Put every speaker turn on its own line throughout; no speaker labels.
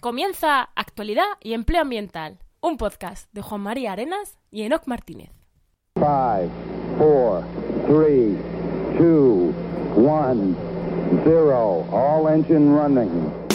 Comienza Actualidad y Empleo Ambiental, un podcast de Juan María Arenas y Enoc Martínez.
5, 4, 3, 2, 1, 0. All engine running.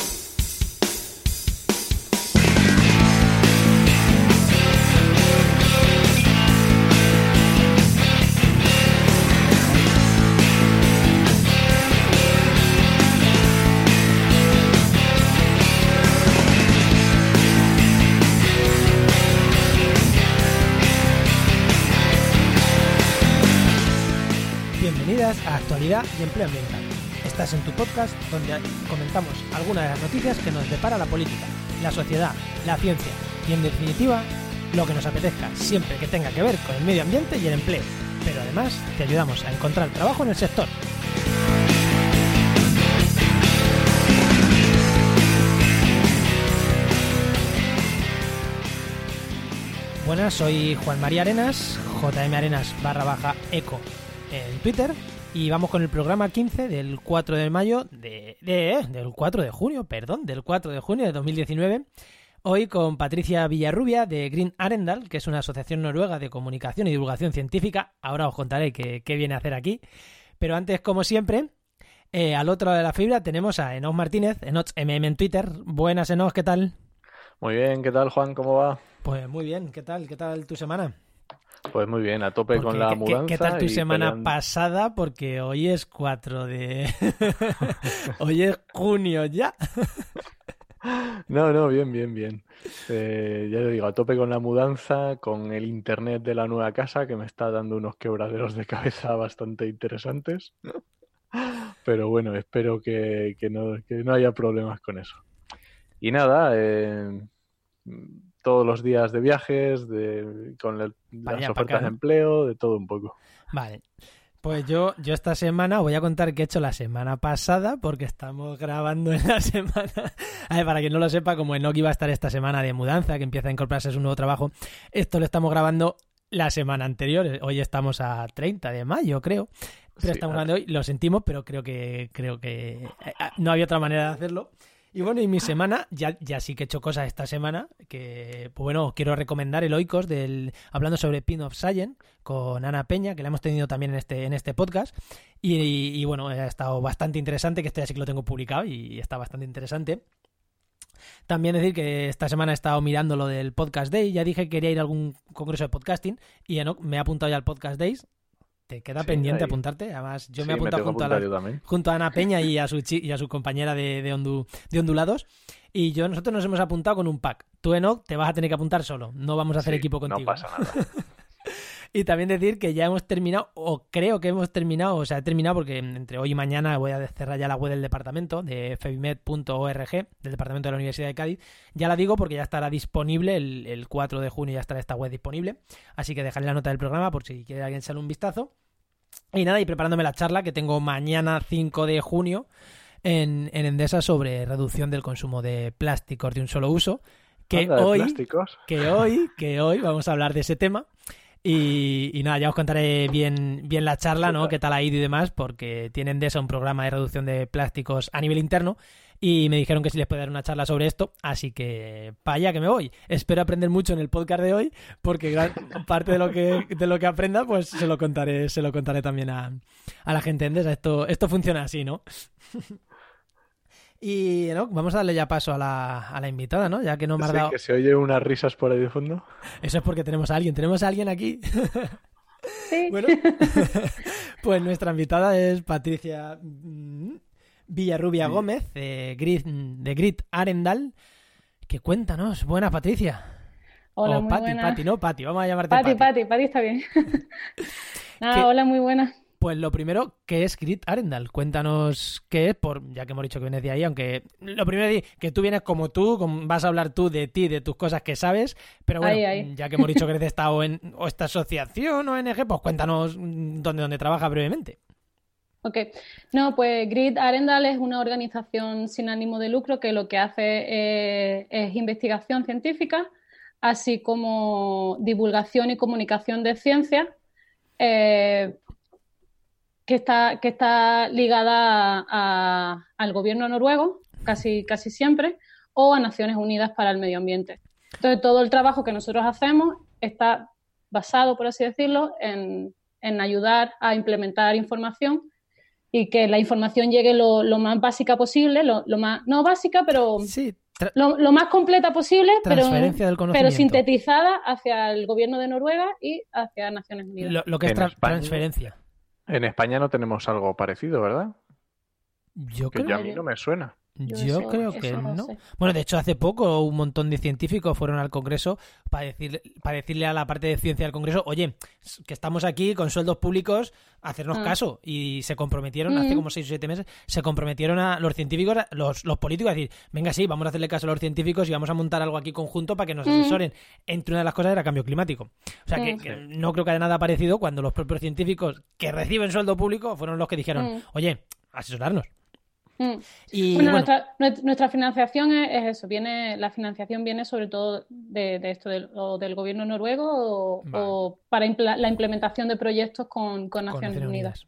Y Empleo Ambiental. Estás en tu podcast donde comentamos algunas de las noticias que nos depara la política, la sociedad, la ciencia y en definitiva lo que nos apetezca siempre que tenga que ver con el medio ambiente y el empleo. Pero además te ayudamos a encontrar trabajo en el sector. Buenas, soy Juan María Arenas, JM Arenas barra baja eco en Twitter y vamos con el programa 15 del 4 de mayo de, de- del 4 de junio, perdón, del 4 de junio de 2019. Hoy con Patricia Villarrubia de Green Arendal, que es una asociación noruega de comunicación y divulgación científica. Ahora os contaré qué, qué viene a hacer aquí. Pero antes, como siempre, eh, al otro lado de la fibra tenemos a Enoch Martínez, Enoch MM en Twitter. Buenas, Enoch, ¿qué tal?
Muy bien, ¿qué tal Juan? ¿Cómo va?
Pues muy bien, ¿qué tal? ¿Qué tal tu semana?
Pues muy bien, a tope
Porque,
con la
¿qué- qué-
mudanza.
¿Qué tal tu semana
peleando.
pasada? Porque hoy es 4 de... hoy es junio ya.
No, no, bien, bien, bien. Eh, ya te digo, a tope con la mudanza, con el internet de la nueva casa que me está dando unos quebraderos de cabeza bastante interesantes. Pero bueno, espero que, que no, que no haya problemas con eso. Y nada, eh, todos los días de viajes, de, con el- las ofertas
acá,
de empleo, de todo un poco.
Vale. Pues yo, yo esta semana voy a contar qué he hecho la semana pasada, porque estamos grabando en la semana. A ver, para quien no lo sepa, como Enoch iba a estar esta semana de mudanza, que empieza a incorporarse a su nuevo trabajo, esto lo estamos grabando la semana anterior. Hoy estamos a 30 de mayo, creo. Pero
Sí,
estamos grabando hoy, lo sentimos, pero creo que creo que eh, no había otra manera de hacerlo. Y bueno, y mi semana, ya, ya sí que he hecho cosas esta semana, que, pues bueno, quiero recomendar el Oikos del, hablando sobre Pin of Science con Ana Peña, que la hemos tenido también en este, en este podcast. Y, bueno, ha estado bastante interesante, que este ya sí que lo tengo publicado y está bastante interesante. También decir que esta semana he estado mirando lo del Podcast Day. Ya dije que quería ir a algún congreso de podcasting y me ha apuntado ya al Podcast Days. Te queda
Sí,
pendiente
ahí.
apuntarte. Además, yo
Sí,
me he apuntado junto junto a Ana Peña y a su, chi- y a su compañera de, de, ondu- de ondulados. Y yo, nosotros nos hemos apuntado con un pack. Tú, Enoch, te vas a tener que apuntar solo. No vamos a hacer
Sí,
equipo contigo.
No pasa nada.
Y también decir que ya hemos terminado, o creo que hemos terminado, o sea, he terminado porque entre hoy y mañana voy a cerrar ya la web del departamento, de febimed.org, del departamento de la Universidad de Cádiz. Ya la digo porque ya estará disponible, el, el 4 de junio ya estará esta web disponible. Así que dejaré la nota del programa por si quiere alguien echarle un vistazo. Y nada, y preparándome la charla que tengo mañana 5 de junio en, en Endesa sobre reducción del consumo de plásticos de un solo uso. Que hoy
plásticos.
que hoy, que hoy vamos a hablar de ese tema. Y, y nada, ya os contaré bien, bien la charla, ¿no? Qué tal ha ido y demás, porque tienen de eso un programa de reducción de plásticos a nivel interno. Y me dijeron que si les puede dar una charla sobre esto, así que para allá que me voy. Espero aprender mucho en el podcast de hoy, porque gran parte de lo que, de lo que aprenda, pues se lo contaré, se lo contaré también a, a la gente endesa. Esto, esto funciona así, ¿no? Y ¿no? vamos a darle ya paso a la, a la invitada, ¿no? Ya que no me ha
Sí,
dado.
que se oye unas risas por ahí de fondo.
Eso es porque tenemos a alguien. Tenemos a alguien aquí.
Sí.
Bueno, pues nuestra invitada es Patricia Villarrubia Gómez, de Grit, de Grit Arendal. Que cuéntanos. Buenas, Patricia.
Hola,
o
muy
Pati,
buenas.
Pati, no Pati. Vamos a llamarte
Pati,
Pati.
Pati, Pati está bien. Nada,
¿Qué?
hola, muy buenas.
Pues lo primero, ¿qué es Grit Arendal? Cuéntanos qué es, por, ya que hemos dicho que vienes de ahí, aunque lo primero es decir que tú vienes como tú, como- vas a hablar tú de ti, de tus cosas que sabes, pero bueno,
Ahí, ahí.
ya que hemos dicho que eres de esta, o esta asociación o ONG, pues cuéntanos mm, dónde, dónde trabajas brevemente.
Ok. No, pues Grid Arendal es una organización sin ánimo de lucro que lo que hace eh, es investigación científica, así como divulgación y comunicación de ciencia, eh, que está, que está ligada al gobierno noruego, casi, casi siempre, o a Naciones Unidas para el Medio Ambiente. Entonces, todo el trabajo que nosotros hacemos está basado, por así decirlo, en, ayudar a implementar información y que la información llegue lo, más básica posible, lo, más, no básica, pero lo, más completa posible, pero, pero sintetizada hacia el gobierno de Noruega y hacia Naciones Unidas.
Lo, que es transferencia.
En España no tenemos algo parecido, ¿verdad?
Yo
que
creo
a mí no me suena.
Yo, creo que no. Bueno, de hecho, hace poco un montón de científicos fueron al Congreso para, decir, para decirle a la parte de ciencia del Congreso, oye, que estamos aquí con sueldos públicos, a hacernos ah. caso. Y se comprometieron, hace mm. como seis o siete meses, se comprometieron a los científicos, los, los políticos, a decir, venga, sí, vamos a hacerle caso a los científicos y vamos a montar algo aquí conjunto para que nos mm. asesoren. Entre una de las cosas era cambio climático. O sea, que, mm. no creo que haya nada parecido cuando los propios científicos que reciben sueldo público fueron los que dijeron, oye, asesorarnos.
Mm. Y, bueno, Nuestra, financiación es, eso, viene, la financiación viene sobre todo de, esto del, del gobierno noruego o, para la implementación de proyectos con, Naciones, Unidas.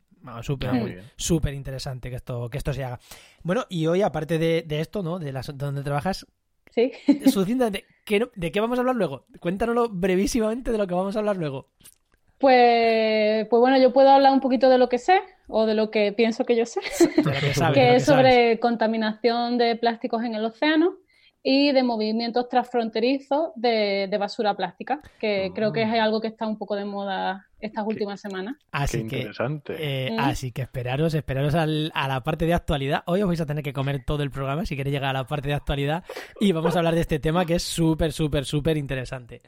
súper interesante que esto, que esto se haga. Bueno, y hoy, aparte de, esto, ¿no? De las donde trabajas,
sí.
¿de qué vamos a hablar luego? Cuéntanoslo brevísimamente de lo que vamos a hablar luego.
Pues, pues bueno, yo puedo hablar un poquito de lo que sé o de lo que pienso que yo sé, que, es sobre contaminación de plásticos en el océano y de movimientos transfronterizos de, basura plástica, que creo que es ah. algo que está un poco de moda estas últimas semanas.
Así que, interesante. Eh, mm. Así que esperaros, esperaros a la parte de actualidad. Hoy os vais a tener que comer todo el programa si queréis llegar a la parte de actualidad y vamos a hablar de este tema que es súper, súper, súper interesante.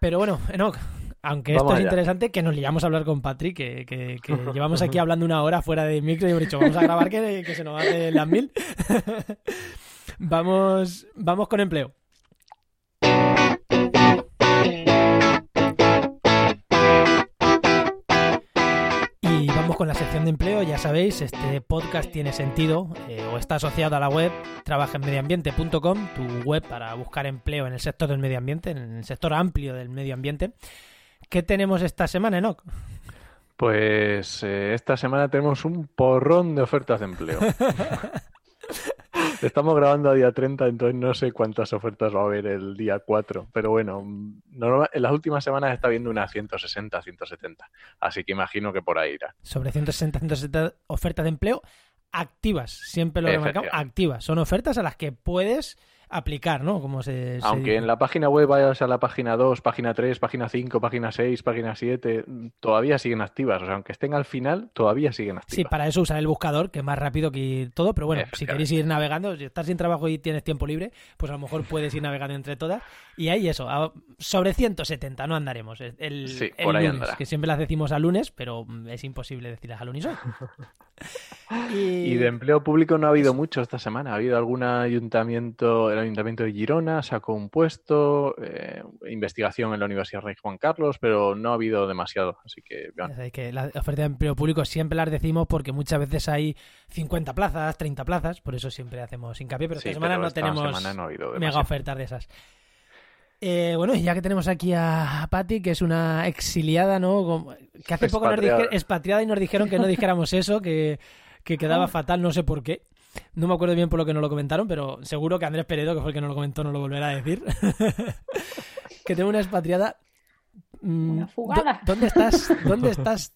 Pero bueno, Enoch, aunque esto es interesante, que nos liamos a hablar con Patrick, que, llevamos aquí hablando una hora fuera de micro y hemos dicho, vamos a grabar que, se nos hace las mil. vamos, vamos con empleo. Y vamos con la sección de empleo, ya sabéis, este podcast tiene sentido eh, o está asociado a la web trabajenmedioambiente.com, tu web para buscar empleo en el sector del medio ambiente, en el sector amplio del medio ambiente. ¿Qué tenemos esta semana, Enoch?
Pues eh, esta semana tenemos un porrón de ofertas de empleo. Estamos grabando a día 30, entonces no sé cuántas ofertas va a haber el día 4, pero bueno, en las últimas semanas está viendo unas 160, 170, así que imagino que por ahí irá.
Sobre 160, 170 ofertas de empleo activas, siempre lo he remarcado, activas. Son ofertas a las que puedes aplicar, ¿no? Como se,
Aunque en la página web vayas a la página 2, página 3, página 5, página 6, página 7, todavía siguen activas. O sea, aunque estén al final, todavía siguen activas.
Sí, para eso usar el buscador, que es más rápido que todo. Pero bueno, si queréis ir navegando, si estás sin trabajo y tienes tiempo libre, pues a lo mejor puedes ir navegando entre todas. Y ahí eso, sobre 170 no andaremos. El,
sí, por ahí
lunes, que siempre las decimos a lunes, pero es imposible decirlas al unísono.
y... de empleo público no ha habido mucho esta semana. Ha habido algún ayuntamiento, el ayuntamiento de Girona sacó un puesto, eh, investigación en la Universidad Rey Juan Carlos, pero no ha habido demasiado. Así que,
que la oferta de empleo público siempre las decimos porque muchas veces hay 50 plazas, 30 plazas, por eso siempre hacemos hincapié, pero esta semana no tenemos mega ofertas de esas. Eh, bueno, ya que tenemos aquí a Patti, que es una exiliada, ¿no? Que hace poco nos dijeron, expatriada y nos dijeron que no dijéramos eso, que, quedaba fatal, no sé por qué. No me acuerdo bien por lo que nos lo comentaron, pero seguro que Andrés Peredo, que fue el que nos lo comentó, no lo volverá a decir. que tengo una expatriada.
Mm, una fugada.
¿Dónde estás? ¿Dónde estás?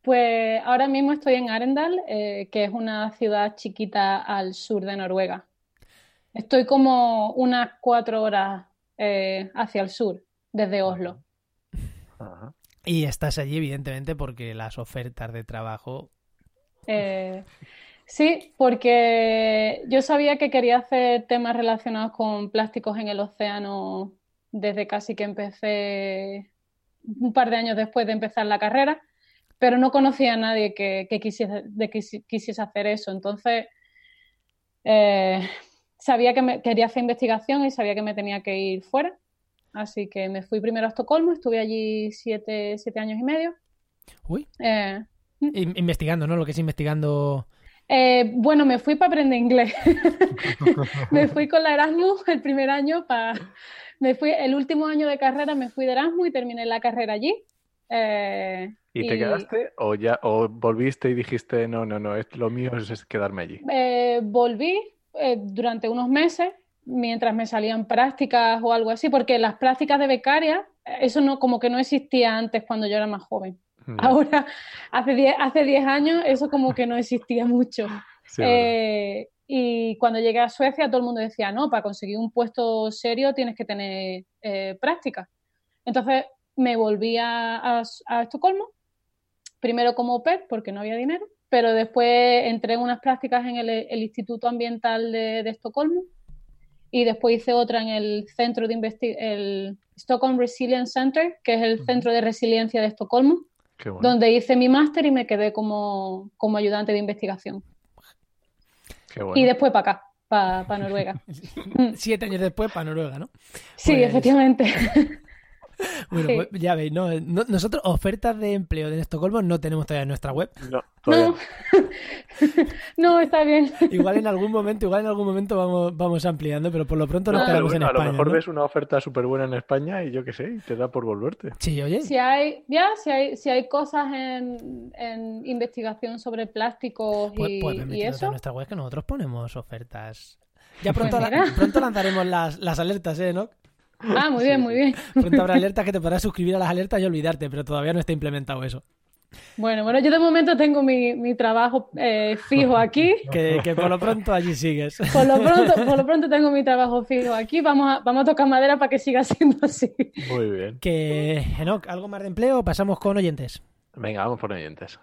Pues ahora mismo estoy en Arendal, eh, que es una ciudad chiquita al sur de Noruega. Estoy como unas cuatro horas eh, hacia el sur, desde Oslo.
Y estás allí, evidentemente, porque las ofertas de trabajo.
Eh, sí, porque yo sabía que quería hacer temas relacionados con plásticos en el océano desde casi que empecé un par de años después de empezar la carrera, pero no conocía a nadie que, quisiese, quisiese, hacer eso. Entonces, eh, sabía que me, quería hacer investigación y sabía que me tenía que ir fuera. Así que me fui primero a Estocolmo, estuve allí siete, años y medio.
Uy. Eh, investigando, ¿no? Lo que es investigando.
Eh, bueno, me fui para aprender inglés. me fui con la Erasmus el primer año para. Me fui, el último año de carrera me fui de Erasmus y terminé la carrera allí.
Eh, ¿Y, te quedaste o ya o volviste y dijiste no, no, no, es, lo mío es, quedarme allí?
volví, eh, durante unos meses mientras me salían prácticas o algo así, porque las prácticas de becaria, eso no, como que no existía antes cuando yo era más joven.
Ya.
Ahora, hace 10 hace diez años, eso como que no existía mucho.
Sí.
Eh, y cuando llegué a Suecia, todo el mundo decía, no, para conseguir un puesto serio tienes que tener eh, práctica. Entonces me volví a, a- a Estocolmo, primero como au pair, porque no había dinero, pero después entré en unas prácticas en el, el Instituto Ambiental de, de Estocolmo y después hice otra en el centro de investigación, el Stockholm Resilience Center, que es el centro de resiliencia de Estocolmo,
bueno.
donde hice mi máster y me quedé como, como ayudante de investigación.
Qué bueno.
Y después para acá, para Noruega.
Siete años después para Noruega, ¿no?
Sí,
Pues-
efectivamente.
Bueno,
Sí.
pues ya veis, ¿no? No- Nosotros ofertas de empleo de Estocolmo no tenemos todavía en nuestra web.
No, todavía
No, no, está bien.
Igual en algún momento, igual en algún momento vamos, vamos ampliando, pero por lo pronto nos
No, pero
quedamos en
bueno, a
España.
lo mejor
¿no?
ves una oferta súper buena en España y yo qué sé, y te da por volverte.
Sí, oye.
Si hay, ya, si hay, si hay cosas en, en investigación sobre plásticos
Pues,
y,
pues
y
metidos
eso,
en nuestra web que nosotros ponemos ofertas. Ya
Pues
pronto, la-
mira.
pronto lanzaremos las, las alertas, ¿eh, no?
Ah, muy bien, muy bien.
Pronto habrá alertas que te podrás suscribir a las alertas y olvidarte, pero todavía no está implementado eso.
Bueno, bueno, yo de momento tengo mi, mi trabajo eh, fijo aquí.
Que, que por lo pronto allí sigues.
Por lo pronto, por lo pronto tengo mi trabajo fijo aquí. Vamos a, vamos a tocar madera para que siga siendo así.
Muy bien.
Que, Enoch, ¿algo más de empleo? Pasamos con oyentes.
Venga, vamos por oyentes.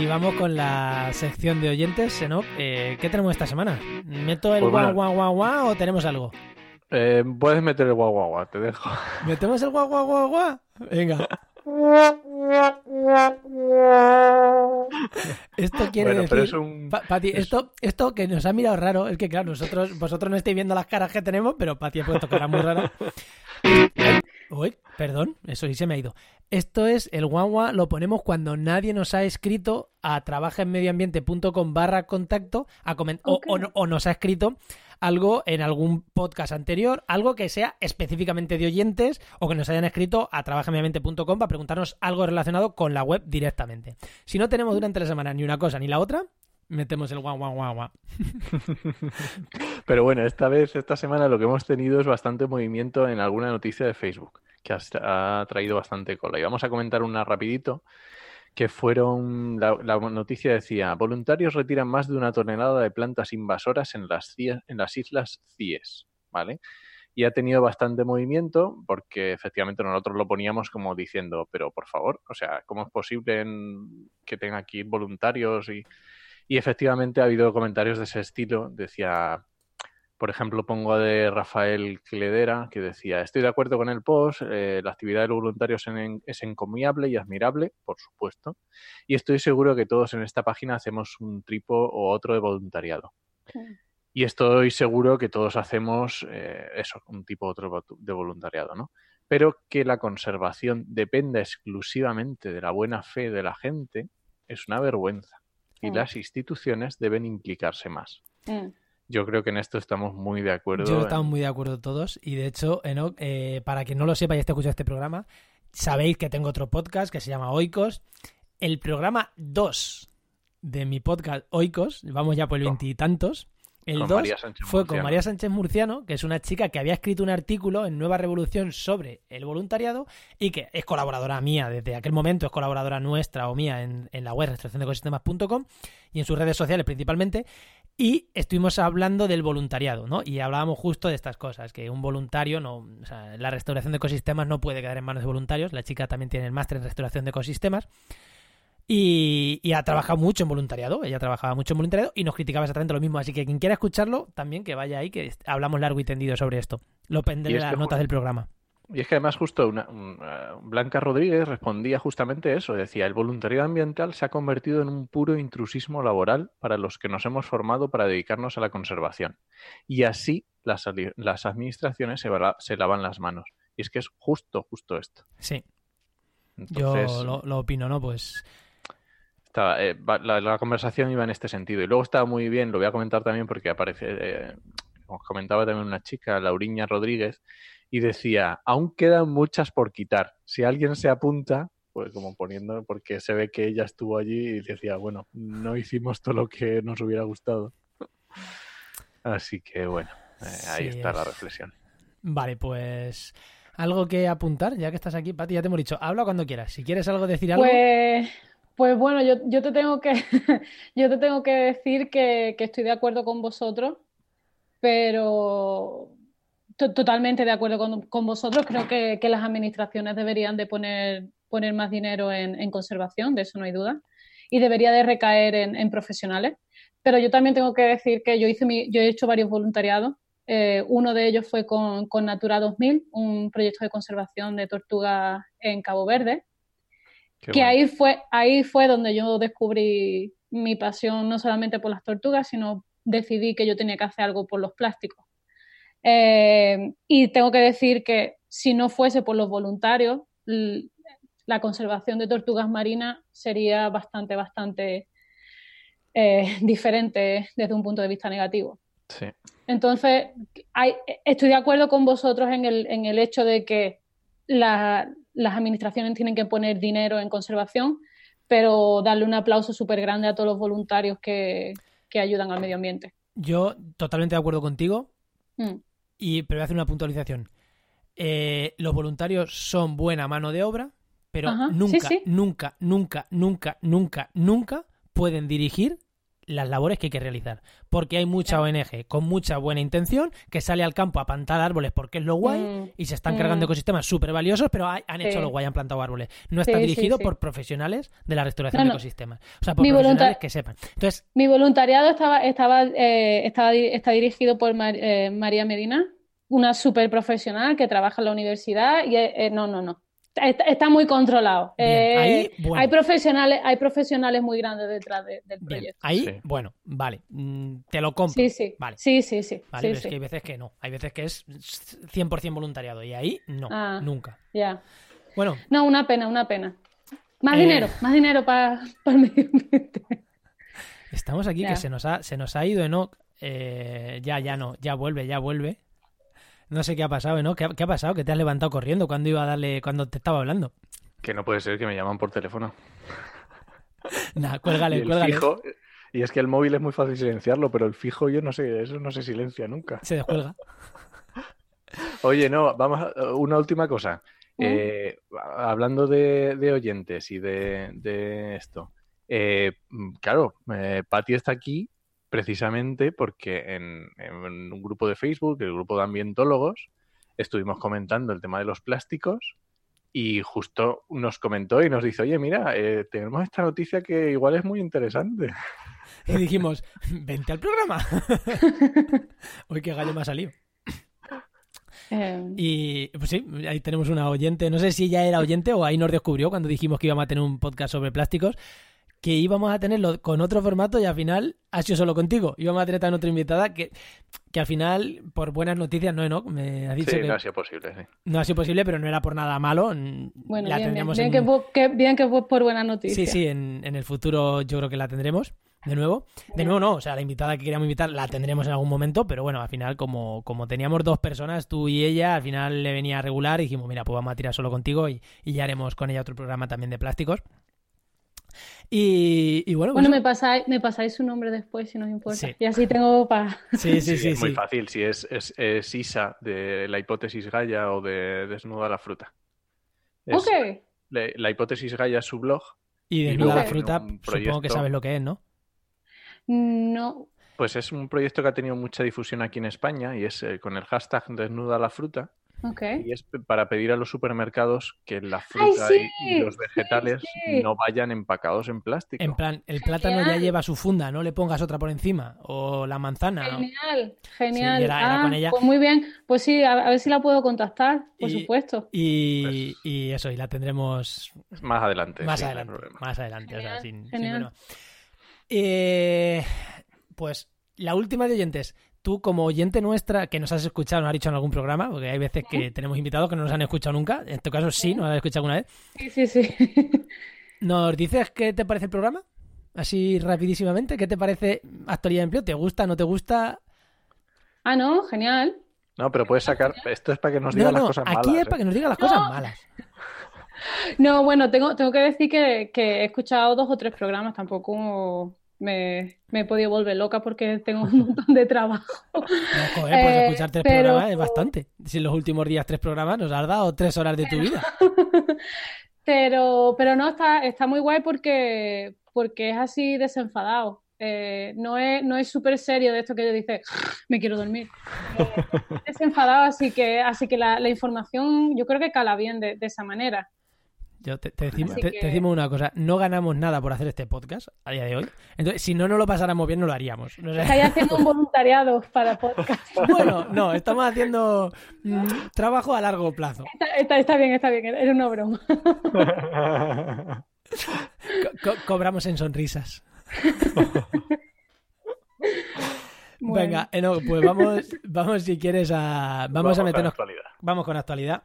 Y vamos con la sección de oyentes, Enoch. Eh, ¿Qué tenemos esta semana? ¿Meto el
Pues
guau, guau, guau, guau o tenemos algo?
Eh, puedes meter el guau guau guau, te dejo.
¿Metemos el guau, guau, guau, guau? Venga. Esto quiere
Bueno,
decir...
pero es un...
Pa- Pati, esto, esto que nos ha mirado raro, es que claro, nosotros, vosotros no estáis viendo las caras que tenemos, pero Pati ha puesto cara muy rara. Uy, perdón, eso sí se me ha ido. Esto es el guagua, lo ponemos cuando nadie nos ha escrito a trabajaenmedioambiente.com barra contacto a comen- o- o, no- o nos ha escrito algo en algún podcast anterior, algo que sea específicamente de oyentes o que nos hayan escrito a trabajaenmedioambiente.com para preguntarnos algo relacionado con la web directamente. Si no tenemos durante la semana ni una cosa ni la otra, metemos el guau, guau, guau, guau.
Pero bueno, esta vez, esta semana lo que hemos tenido es bastante movimiento en alguna noticia de Facebook, que ha, traído bastante cola. Y vamos a comentar una rapidito, que fueron, la, noticia decía, voluntarios retiran más de una tonelada de plantas invasoras en las, islas CIES, ¿vale? Y ha tenido bastante movimiento porque efectivamente nosotros lo poníamos como diciendo, pero por favor, o sea, ¿cómo es posible que tenga aquí voluntarios y... Y efectivamente ha habido comentarios de ese estilo. Decía, por ejemplo, pongo de Rafael Cledera, que decía, estoy de acuerdo con el post, eh, la actividad de los voluntarios en- es encomiable y admirable, por supuesto, y estoy seguro que todos en esta página hacemos un tripo o otro de voluntariado. Y estoy seguro que todos hacemos eh, eso, un tipo u otro de voluntariado, ¿no? Pero que la conservación dependa exclusivamente de la buena fe de la gente es una vergüenza. Y las instituciones deben implicarse más.
Mm.
Yo creo que en esto estamos muy de acuerdo.
Yo
en-
estamos muy de acuerdo todos. Y de hecho, Enoch, eh, para quien no lo sepa y esté escuchando este programa, sabéis que tengo otro podcast que se llama Oikos. El programa 2 de mi podcast Oikos, vamos ya por el veintitantos. El
con
2
María Sánchez
fue con. María Sánchez Murciano, que es una chica que había escrito un artículo en Nueva Revolución sobre el voluntariado y que es colaboradora mía desde aquel momento, es colaboradora nuestra o mía en, en la web restricciondeecosistemas.com y en sus redes sociales principalmente. Y estuvimos hablando del voluntariado, ¿no? Y hablábamos justo de estas cosas, que un voluntario, no, o sea, la restauración de ecosistemas no puede quedar en manos de voluntarios. La chica también tiene el máster en restauración de ecosistemas. Y, y ha trabajado mucho en voluntariado, ella trabajaba mucho en voluntariado y nos criticaba exactamente lo mismo. Así que quien quiera escucharlo, también que vaya ahí, que hablamos largo y tendido sobre esto. Lo
es
las
que
notas del programa.
Y es que además justo una, un- eh, Blanca Rodríguez respondía justamente eso, decía, el voluntariado ambiental se ha convertido en un puro intrusismo laboral para los que nos hemos formado para dedicarnos a la conservación. Y así las, las administraciones se, va- se lavan las manos. Y es que es justo, justo esto.
Sí,
Entonces,
yo lo, lo opino, ¿no? Pues
estaba- eh, la, la conversación iba en este sentido. Y luego estaba muy bien, lo voy a comentar también porque aparece, eh, os comentaba también una chica, Lauriña Rodríguez, y decía, aún quedan muchas por quitar. Si alguien se apunta, pues como poniendo, porque se ve que ella estuvo allí y decía, bueno, no hicimos todo lo que nos hubiera gustado. Así que bueno, eh, ahí
Sí,
está la reflexión.
Vale, pues algo que apuntar, ya que estás aquí, Pati, ya te hemos dicho, habla cuando quieras. Si quieres algo decir algo,
Pues, pues bueno, yo, yo te tengo que, yo te tengo que decir que, que estoy de acuerdo con vosotros, pero totalmente de acuerdo con, con vosotros. Creo que, que las administraciones deberían de poner, poner más dinero en, en conservación, de eso no hay duda, y debería de recaer en, en profesionales. Pero yo también tengo que decir que yo hice mi, yo he hecho varios voluntariados. Eh, uno de ellos fue con, con Natura 2000, un proyecto de conservación de tortugas en Cabo Verde
Qué
que
bueno.
ahí fue, ahí fue donde yo descubrí mi pasión no solamente por las tortugas, sino decidí que yo tenía que hacer algo por los plásticos. Eh, y tengo que decir que si no fuese por los voluntarios, la conservación de tortugas marinas sería bastante, bastante eh, diferente desde un punto de vista negativo.
Sí.
Entonces, hay- estoy de acuerdo con vosotros en el, en el hecho de que la- las administraciones tienen que poner dinero en conservación, pero darle un aplauso súper grande a todos los voluntarios que, que ayudan al medio ambiente.
yo totalmente de acuerdo contigo,
Mm,
y, pero voy a hacer una puntualización. Eh, los voluntarios son buena mano de obra, pero
Ajá, sí,
nunca, nunca, nunca, nunca, nunca, nunca pueden dirigir las labores que hay que realizar. Porque hay mucha ONG con mucha buena intención que sale al campo a plantar árboles porque es lo guay
Mm,
y se están
mm.
cargando ecosistemas súper valiosos, pero hay- han hecho lo guay, han plantado árboles. No está
Sí,
dirigido
sí.
por profesionales de la restauración
No,
de ecosistemas. O sea, por
Mi
profesionales que sepan. Entonces,
Mi voluntariado estaba, estaba, eh, estaba está dirigido por Mar- eh, María Medina, una súper profesional que trabaja en la universidad y eh, eh, no, no, no. Está, está muy controlado.
Bien,
Eh,
ahí, bueno.
Hay profesionales, hay profesionales muy grandes detrás de- del
bien,
proyecto.
ahí,
Sí.
bueno, vale, mm, te lo compro.
Sí, sí.
Vale.
Sí, sí, sí.
Vale,
sí,
pero es que hay veces que no. Hay veces que es 100% voluntariado y ahí no,
Ah.
nunca.
Ya.
Bueno,
No, una pena, una pena. Más
Eh.
dinero, más dinero para el medio ambiente.
estamos aquí
Ya.
que se nos ha, se nos ha ido Enoch. Eh, ya, ya no, ya vuelve, ya vuelve. No sé qué ha pasado, Enoch. ¿Qué ha, qué ha pasado? Que te has levantado corriendo cuando iba a darle, cuando te estaba hablando.
Que no puede ser que me llaman por teléfono. Y
cuélgale,
el
cuélgale.
fijo, y es que el móvil es muy fácil silenciarlo, pero el fijo yo no sé, eso no se silencia nunca.
Se descuelga.
Oye, no, vamos a una última cosa.
¿Mm?
Eh, hablando de, de oyentes y de, de esto. Eh, claro, eh, Patti está aquí precisamente porque en, en un grupo de Facebook, el grupo de ambientólogos, estuvimos comentando el tema de los plásticos y justo nos comentó y nos dice, oye, mira, eh, tenemos esta noticia que igual es muy interesante.
Y dijimos, vente al programa. Uy, qué gallo me ha salido.
Eh,
Y pues sí, ahí tenemos una oyente. No sé si ella era oyente o ahí nos descubrió cuando dijimos que íbamos a tener un podcast sobre plásticos. Que íbamos a tenerlo con otro formato y al final ha sido solo contigo. Íbamos a tener también otra invitada que, que al final, por buenas noticias, no, no, me ha dicho
Sí,
que
no ha sido posible, sí.
no ha sido posible, pero no era por nada malo.
bueno,
la
bien, bien,
tendríamos
bien
en-
que, fue- que- bien que fue por buena noticia.
Sí, sí, en, en el futuro yo creo que la tendremos de nuevo. De nuevo no, o sea, la invitada que queríamos invitar la tendremos en algún momento, pero bueno, al final como, como teníamos dos personas, tú y ella, al final le venía regular y dijimos, mira, pues vamos a tirar solo contigo y, y ya haremos con ella otro programa también de plásticos. Y, y bueno, pues
Bueno, me pasáis, me pasáis su nombre después si no os importa.
Sí.
Y así tengo para.
sí, sí,
Sí,
sí,
es muy
sí.
fácil. Si es, es, es Isa de la hipótesis Gaia o de Desnuda la fruta. Es-
Ok.
la, la hipótesis Gaia es su blog.
Y
Y
desnuda
luego
la fruta, supongo que sabes lo que es, ¿no?
No.
Pues es un proyecto que ha tenido mucha difusión aquí en España y es eh, con el hashtag Desnuda la fruta. Y es para pedir a los supermercados que la fruta
sí!
y, los vegetales
sí!
no vayan empacados en plástico.
En plan, el plátano ya lleva su funda, no le pongas otra por encima. O la manzana. ¿no?
Genial, genial.
era-
Ah,
con ella.
Pues muy bien. Pues sí, a, a ver si la puedo contactar, por
Y-
supuesto.
Y, y eso, y la tendremos
Más adelante.
Más
no
adelante, más adelante, o sea, sin, sin. Eh, pues la última de oyentes. Tú, como oyente nuestra, que nos has escuchado, nos has dicho en algún programa, porque hay veces que tenemos invitados que no nos han escuchado nunca, en tu caso sí, nos has escuchado alguna vez.
Sí, sí, sí.
¿Nos dices qué te parece el programa? Así rapidísimamente, ¿qué te parece actualidad de empleo? ¿Te gusta, no te gusta?
ah, no, genial.
No, pero puedes sacar. Esto es para que nos
No,
digan las cosas
aquí
malas.
es
¿eh?
para que nos diga las
No.
cosas malas.
No, bueno, tengo, tengo que decir que, que he escuchado dos o tres programas, tampoco me, me he podido volver loca porque tengo un montón de trabajo.
No, joder, pues
Eh,
escuchar tres
pero-
programas es bastante. Si en los últimos días tres programas nos has dado tres horas de tu vida.
Pero, pero no, está, está muy guay porque, porque es así desenfadado. Eh, no es, no es súper serio de esto que yo dice, me quiero dormir. Eh, es desenfadado, así que, así que la, la información yo creo que cala bien de, de esa manera.
Yo te, te decimos,
Así
te-
que-
te decimos una cosa, no ganamos nada por hacer este podcast a día de hoy. Entonces, si no nos lo pasáramos bien, no lo haríamos. O sea,
Estáis haciendo un voluntariado para podcast.
bueno, no, estamos haciendo mm, trabajo a largo plazo.
Está, está- está bien, está bien, era una broma.
Co- co- cobramos en sonrisas.
Bueno.
Venga, Enoch, pues vamos, vamos si quieres a. Vamos, a
con la
meternos.
actualidad.
Vamos con actualidad.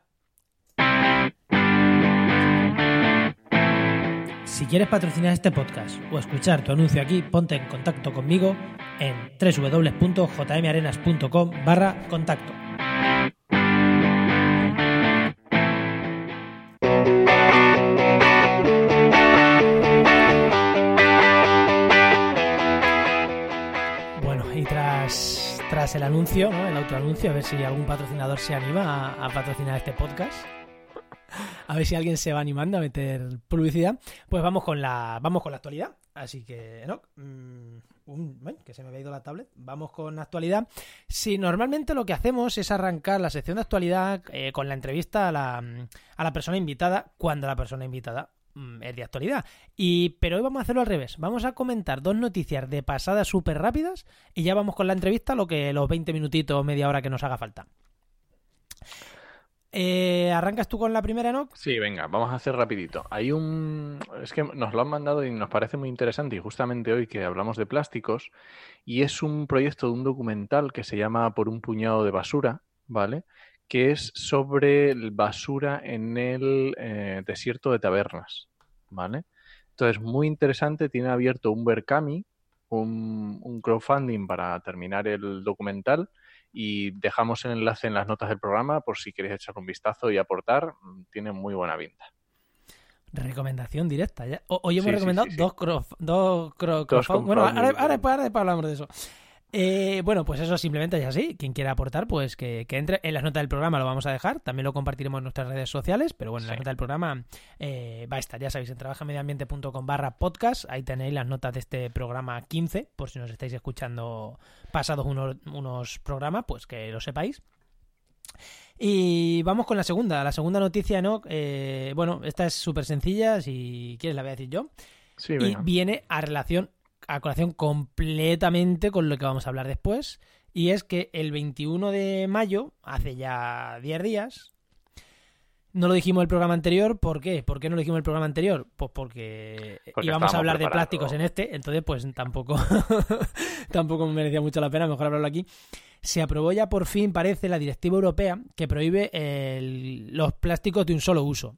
Si quieres patrocinar este podcast o escuchar tu anuncio aquí, ponte en contacto conmigo en www.jmarenas.com barra contacto. Bueno, y tras, tras el anuncio, ¿no? el autoanuncio, a ver si algún patrocinador se anima a, a patrocinar este podcast. A ver si alguien se va animando a meter publicidad. Pues vamos con la, vamos con la actualidad. Así que, no, mm, bueno, que se me había ido la tablet. Vamos con la actualidad. Si normalmente lo que hacemos es arrancar la sección de actualidad eh, con la entrevista a la, a la persona invitada cuando la persona invitada mm, es de actualidad. Y, pero hoy vamos a hacerlo al revés. Vamos a comentar dos noticias de pasada súper rápidas y ya vamos con la entrevista lo que los 20 minutitos o media hora que nos haga falta. Eh, ¿Arrancas tú con la primera, no?
Sí, venga, vamos a hacer rapidito. Hay un... Es que nos lo han mandado y nos parece muy interesante y justamente hoy que hablamos de plásticos y es un proyecto de un documental que se llama Por un puñado de basura, ¿vale? Que es sobre basura en el eh, desierto de tabernas, ¿vale? Entonces, muy interesante, tiene abierto un Berkami, un, un crowdfunding para terminar el documental y dejamos el enlace en las notas del programa por si queréis echar un vistazo y aportar. mm, Tiene muy buena pinta.
Recomendación directa. Ya. Hoy hemos
Sí,
recomendado
sí, sí.
dos cross, dos Bueno, ahora, ahora, ahora después hablamos de eso. Eh, bueno, pues eso simplemente es así. Quien quiera aportar, pues que, que entre en las notas del programa, lo vamos a dejar. También lo compartiremos en nuestras redes sociales, pero bueno, en las notas del programa eh, va a estar, ya sabéis, en trabajamediambiente.com barra podcast. Ahí tenéis las notas de este programa 15, por si nos estáis escuchando pasados unos, unos programas, pues que lo sepáis. Y vamos con la segunda. La segunda noticia, ¿no? Eh, bueno, esta es súper sencilla, si quieres la voy a decir yo.
Sí,
Y viene a relación, a colación completamente con lo que vamos a hablar después. Y es que el 21 de mayo, hace ya 10 días, no lo dijimos el programa anterior. ¿Por qué? ¿Por qué no lo dijimos el programa anterior? Pues porque,
Porque
íbamos a hablar de plásticos en este, entonces pues tampoco, tampoco me merecía mucho la pena, mejor hablarlo aquí. Se aprobó ya por fin, parece, la directiva europea que prohíbe el- los plásticos de un solo uso.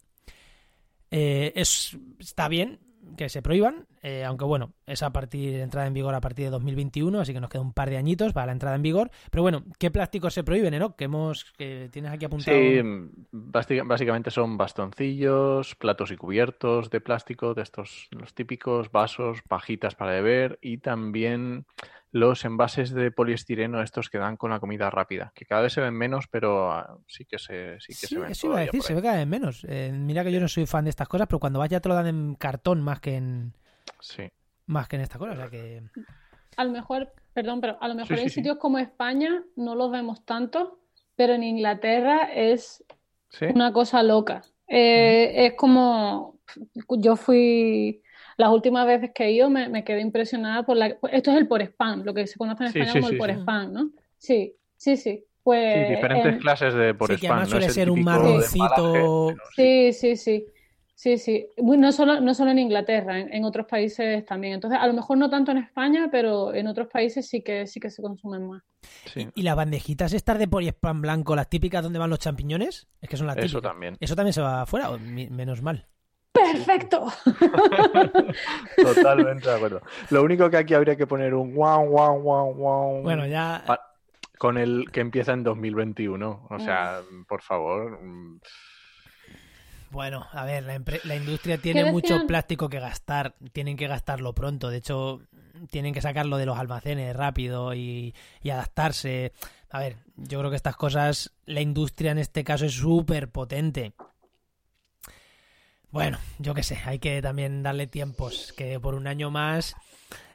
Eh, es, está bien que se prohíban, eh, aunque bueno, es a partir de entrada en vigor a partir de 2021, así que nos queda un par de añitos para la entrada en vigor. Pero bueno, ¿qué plásticos se prohíben, no? Que hemos, que tienes aquí apuntado.
Sí, básicamente son bastoncillos, platos y cubiertos de plástico, de estos, los típicos vasos, pajitas para beber y también los envases de poliestireno estos que dan con la comida rápida, que cada vez se ven menos, pero ah, sí que se, sí que
Sí,
se ven
eso iba a decir, se ve cada vez menos. Eh, mira que yo no soy fan de estas cosas, pero cuando vas ya te lo dan en cartón más que en
Sí.
más que en esta cosa. O sea que
A lo mejor, perdón, pero a lo mejor
sí,
en
sí.
sitios como España no los vemos tanto, pero en Inglaterra es
¿Sí?
una cosa loca. Eh, Es como, yo fui, las últimas veces que he ido me, me quedé impresionada por la... Esto es el por spam, lo que se conoce en
Sí,
España
sí,
como el
sí,
por
sí.
spam, ¿no? Sí, sí, sí.
Sí,
Pues
diferentes
en-
clases de por
sí, que
spam,
además
no
suele
es el
ser un marroncito.
sí.
Sí, sí, sí. Sí, sí. No solo, no solo en Inglaterra, en, en otros países también. Entonces, a lo mejor no tanto en España, pero en otros países sí que sí que se consumen más.
Sí,
y las bandejitas estas de poliespan blanco, las típicas donde van los champiñones, es que son las
eso
típicas.
también.
Eso también se va afuera, menos mal.
¡Perfecto!
Totalmente de acuerdo. Lo único que aquí habría que poner un guau, guau, guau, guau.
Bueno, ya
con el que empieza en 2021. O sea, por favor. mm,
Bueno, a ver, la, la industria tiene mucho plástico que gastar, tienen que gastarlo pronto, de hecho tienen que sacarlo de los almacenes rápido y, y adaptarse. A ver, yo creo que estas cosas, la industria en este caso es súper potente. Bueno, yo qué sé, hay que también darle tiempos, que por un año más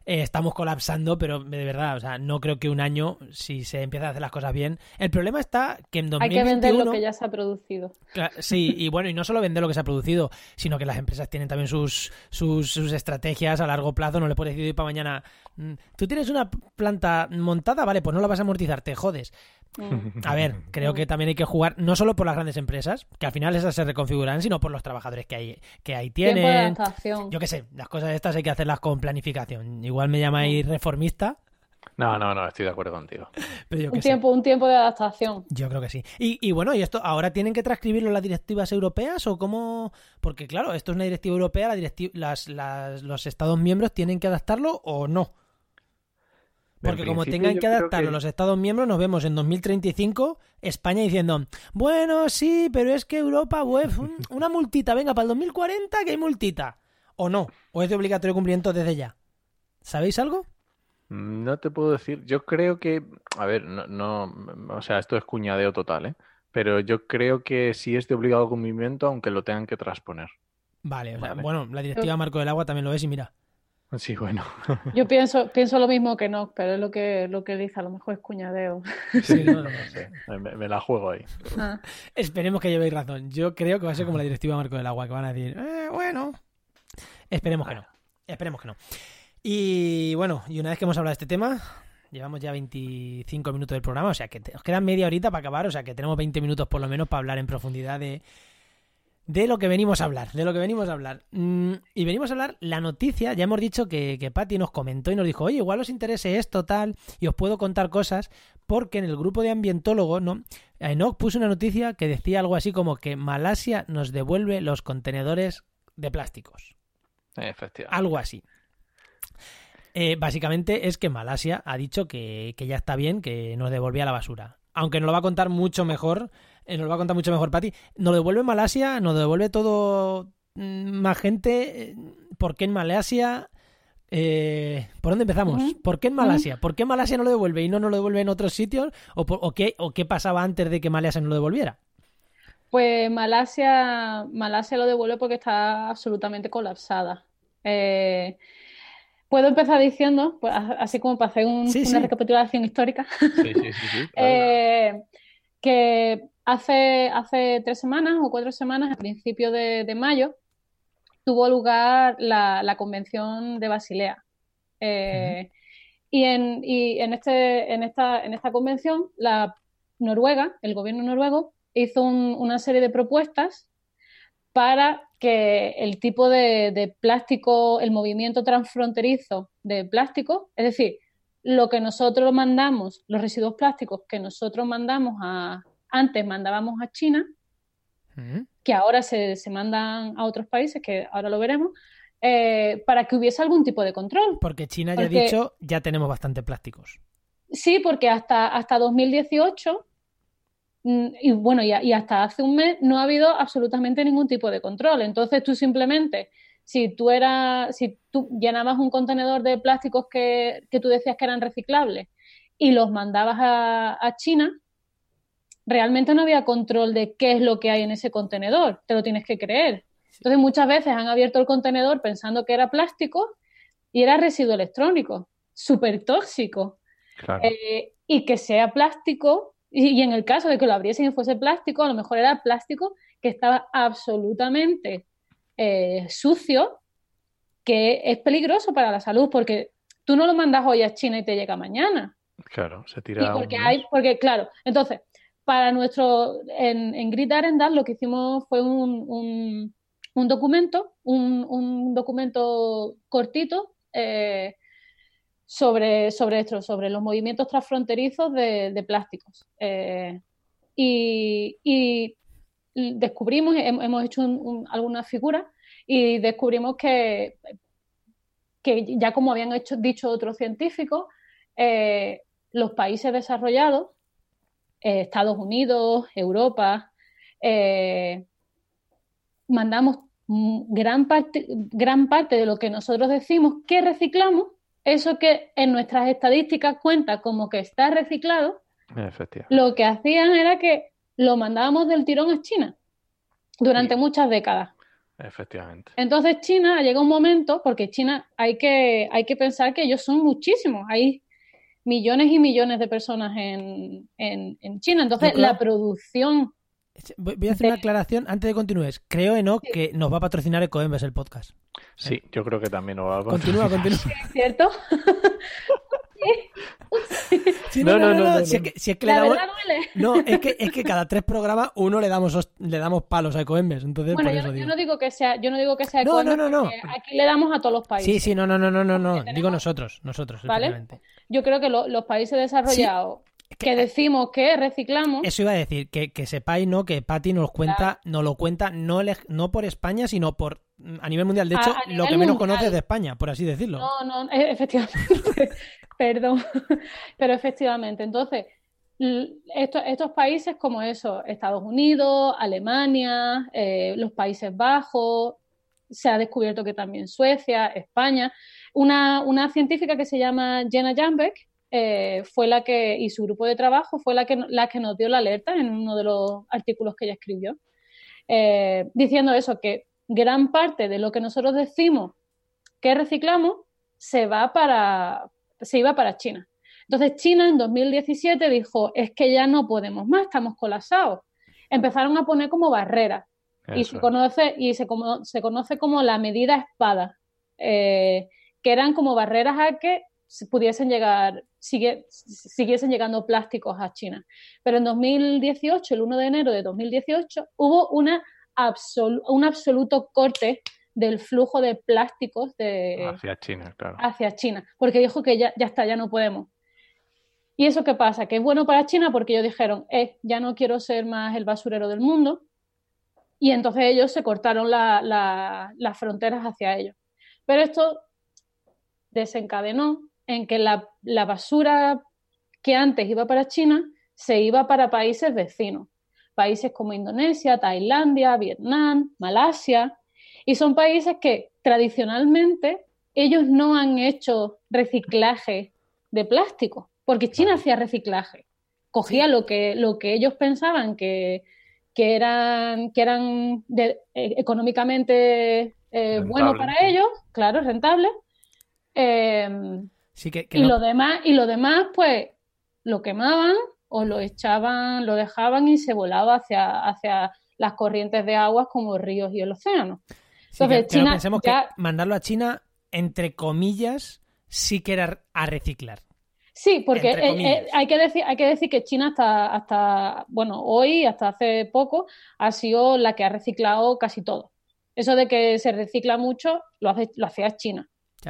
eh, estamos colapsando, pero de verdad, o sea, no creo que un año, si se empieza a hacer las cosas bien. El problema está que en 2021... Hay que
vender lo que ya se ha producido.
Sí, y bueno, y no solo vender lo que se ha producido, sino que las empresas tienen también sus, sus, estrategias a largo plazo. No le puedes decir para mañana, mm, tú tienes una planta montada, vale, pues no la vas a amortizar, te jodes. A ver, creo que también hay que jugar no solo por las grandes empresas, que al final esas se reconfiguran, sino por los trabajadores que hay que ahí tienen. Yo qué sé, las cosas estas hay que hacerlas con planificación. Igual me llamáis reformista.
No, no, no, estoy de acuerdo contigo.
un, tiempo, un tiempo de adaptación.
Yo creo que sí. Y, bueno, ¿y esto ahora tienen que transcribirlo las directivas europeas o cómo? Porque claro, esto es una directiva europea, la las, los Estados miembros tienen que adaptarlo o no. Porque como tengan que adaptarlo los Estados miembros, nos vemos en 2035 España diciendo, bueno, sí, pero es que Europa, web, una multita, venga, para el 2040 que hay multita. O no, o es de obligatorio cumplimiento desde ya. ¿Sabéis algo?
Mm, no te puedo decir. Yo creo que, a ver, no, no, o sea, esto es cuñadeo total, ¿eh? Pero yo creo que sí es de obligado cumplimiento, aunque lo tengan que transponer.
Vale, o sea, bueno, la directiva Marco del Agua también lo es y mira.
Sí, bueno.
Yo pienso, pienso lo mismo que no, pero es lo que, lo que dice, a lo mejor es cuñadeo.
Sí, no, no, sé. Me, la juego ahí.
Ah. Esperemos que llevéis razón. Yo creo que va a ser como la directiva Marco del Agua, que van a decir, eh, bueno. Esperemos que no. Esperemos que no. Y bueno, y una vez que hemos hablado de este tema, llevamos ya 25 minutos del programa, o sea que nos quedan media horita para acabar, o sea que tenemos 20 minutos por lo menos para hablar en profundidad de, de lo que venimos a hablar, de lo que venimos a hablar. Mm, y venimos a hablar la noticia, ya hemos dicho que, que Patty nos comentó y nos dijo, oye, igual os interese esto, tal, y os puedo contar cosas, porque en el grupo de ambientólogos, ¿no? Enoch puso una noticia que decía algo así como que Malasia nos devuelve los contenedores de plásticos.
Efectivamente.
Algo así. Eh, básicamente es que Malasia ha dicho que, que ya está bien, que nos devolvía la basura. Aunque nos lo va a contar mucho mejor eh, nos lo va a contar mucho mejor Pati. Nos devuelve Malasia, nos devuelve todo mm, más gente. Eh, ¿Por qué en Malasia? Eh, ¿Por dónde empezamos? ¿Por qué en Malasia? ¿Por qué Malasia no lo devuelve y no nos lo devuelve en otros sitios? ¿O, qué, ¿O qué pasaba antes de que Malasia no lo devolviera?
Pues Malasia, Malasia lo devuelve porque está absolutamente colapsada. Puedo empezar diciendo, pues, así como para hacer una recapitulación histórica, sí, sí, sí, que Hace, hace tres semanas o cuatro semanas, a principios de, mayo, tuvo lugar la, convención de Basilea. Eh, y, en, en, este, en, esta, en esta convención, la Noruega, el gobierno noruego, hizo una serie de propuestas para que el tipo de, de, plástico, el movimiento transfronterizo de plástico, es decir, lo que nosotros mandamos, los residuos plásticos que nosotros mandamos a, antes mandábamos a China, que ahora se, mandan a otros países, que ahora lo veremos, eh, para que hubiese algún tipo de control.
Porque China ya ha dicho, ya tenemos bastante plásticos.
Sí, porque hasta, hasta 2018 mm, y bueno, y, y, hasta hace un mes no ha habido absolutamente ningún tipo de control. Entonces tú simplemente, si tú eras, si tú llenabas un contenedor de plásticos que, tú decías que eran reciclables y los mandabas a China, realmente no había control de qué es lo que hay en ese contenedor, te lo tienes que creer. Entonces muchas veces han abierto el contenedor pensando que era plástico y era residuo electrónico, súper tóxico. Eh, y que sea plástico, y, en el caso de que lo abriesen y fuese plástico, a lo mejor era plástico que estaba absolutamente eh, sucio, que es peligroso para la salud, porque tú no lo mandas hoy a China y te llega mañana.
Claro, se tira.
porque hay, porque claro, entonces, para nuestro, en, en Grid Arendal lo que hicimos fue un, un, documento, un, documento cortito eh, sobre, sobre esto, sobre los movimientos transfronterizos de, plásticos. Eh, y, descubrimos, hemos hecho algunas figuras y descubrimos que, que ya como habían hecho, dicho otros científicos, eh, los países desarrollados eh, Estados Unidos, Europa, eh, mandamos gran parte, gran parte de lo que nosotros decimos que reciclamos, eso que en nuestras estadísticas cuenta como que está reciclado, lo que hacían era que lo mandábamos del tirón a China durante muchas décadas.
Efectivamente.
Entonces China llega un momento, porque China hay que, hay que pensar que ellos son muchísimos, hay millones y millones de personas en, en, China. Entonces la producción...
Voy a hacer una aclaración antes de continúes. Creo, Enoch, que nos va a patrocinar Ecoembes el podcast.
Sí, yo creo que también nos va a
patrocinar. Continúa, continúa.
¿Es cierto?
no, no, no, Si es que, le damos... No, es que, es que cada tres programas uno le damos le damos palos a Ecoembes. Entonces,
bueno,
yo,
yo, no digo que sea, yo no digo que sea Ecoembes, no, no, no, Aquí le damos a todos los países.
Sí, sí, no, no, no, no, no, no. Digo nosotros, nosotros.
¿Vale? Yo creo que los países desarrollados que, decimos que reciclamos.
Eso iba a decir, que, que sepáis, ¿no? Que Patti nos cuenta, nos lo cuenta no, no por España, sino por a nivel mundial. De hecho, lo que menos conoces de España, por así decirlo.
No, no, efectivamente. Perdón. Pero efectivamente. Entonces, estos, estos países como eso, Estados Unidos, Alemania, eh, los Países Bajos, se ha descubierto que también Suecia, España. Una, una científica que se llama Jenna Jambeck, eh, fue la que, y su grupo de trabajo fue la que, la que nos dio la alerta en uno de los artículos que ella escribió, eh, diciendo eso, que gran parte de lo que nosotros decimos que reciclamos se va para, se iba para China. Entonces China en 2017 dijo, es que ya no podemos más, estamos colapsados. Empezaron a poner como barreras y se conoce, y se, como, se conoce como la medida espada, eh, que eran como barreras a que pudiesen llegar, sigue, siguiesen llegando plásticos a China. Pero en 2018, el 1 de enero de 2018, hubo una un absoluto corte del flujo de plásticos de,
hacia China, claro.
Hacia China, porque dijo que ya, ya está, ya no podemos. ¿Y eso qué pasa? Que es bueno para China porque ellos dijeron, eh, ya no quiero ser más el basurero del mundo. Y entonces ellos se cortaron las fronteras hacia ellos. Pero esto desencadenó en que la, la basura que antes iba para China se iba para países vecinos. Países como Indonesia, Tailandia, Vietnam, Malasia, y son países que tradicionalmente ellos no han hecho reciclaje de plástico, porque China hacía reciclaje. Cogía lo que, lo que ellos pensaban que, eran, que eran eh, económicamente eh, bueno para ellos, claro, rentable. Em, y, lo demás, y lo demás, pues, lo quemaban o lo echaban, lo dejaban y se volaba hacia, hacia las corrientes de aguas como ríos y el océano.
Entonces, China pensemos que mandarlo a China, entre comillas, sí que era a reciclar.
Sí, porque eh, eh, hay, que decir, hay que decir que China hasta, hasta, bueno, hoy, hasta hace poco, ha sido la que ha reciclado casi todo. Eso de que se recicla mucho, lo, hace, lo hacía China.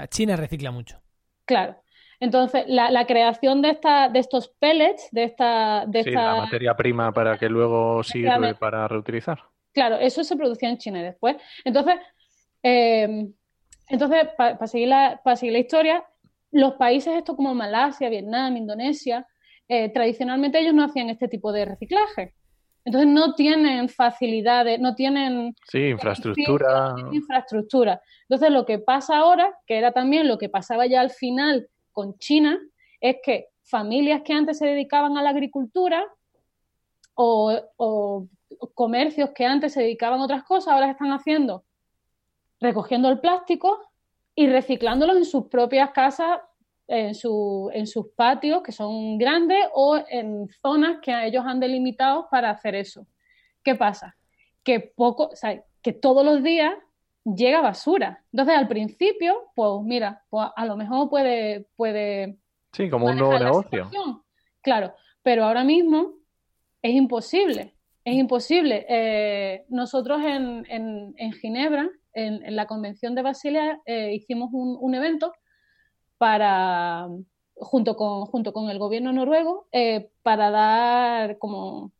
China recicla mucho.
Claro. Entonces, la, creación de, esta, de estos pellets, de esta... De
sí, la materia prima para que luego sirve para reutilizar.
Claro, eso se producía en China después. Entonces, eh, entonces para seguir, la, seguir la historia, los países estos como Malasia, Vietnam, Indonesia, eh, tradicionalmente ellos no hacían este tipo de reciclaje. Entonces no tienen facilidades, no tienen...
Sí, infraestructura.
infraestructura. Entonces lo que pasa ahora, que era también lo que pasaba ya al final con China, es que familias que antes se dedicaban a la agricultura o comercios que antes se dedicaban a otras cosas, ahora están haciendo, recogiendo el plástico y reciclándolo en sus propias casas, en, su, en sus patios, que son grandes, o en zonas que ellos han delimitado para hacer eso. ¿Qué pasa? Que poco, o sea, que todos los días llega basura. Entonces, al principio, pues mira, pues a lo mejor puede... puede
sí, como un nuevo negocio.
Claro, pero ahora mismo es imposible. Es imposible. Eh, nosotros en, en, Ginebra, en, la Convención de Basilea, eh, hicimos un, evento para, junto con, junto con el gobierno noruego, eh, para dar como,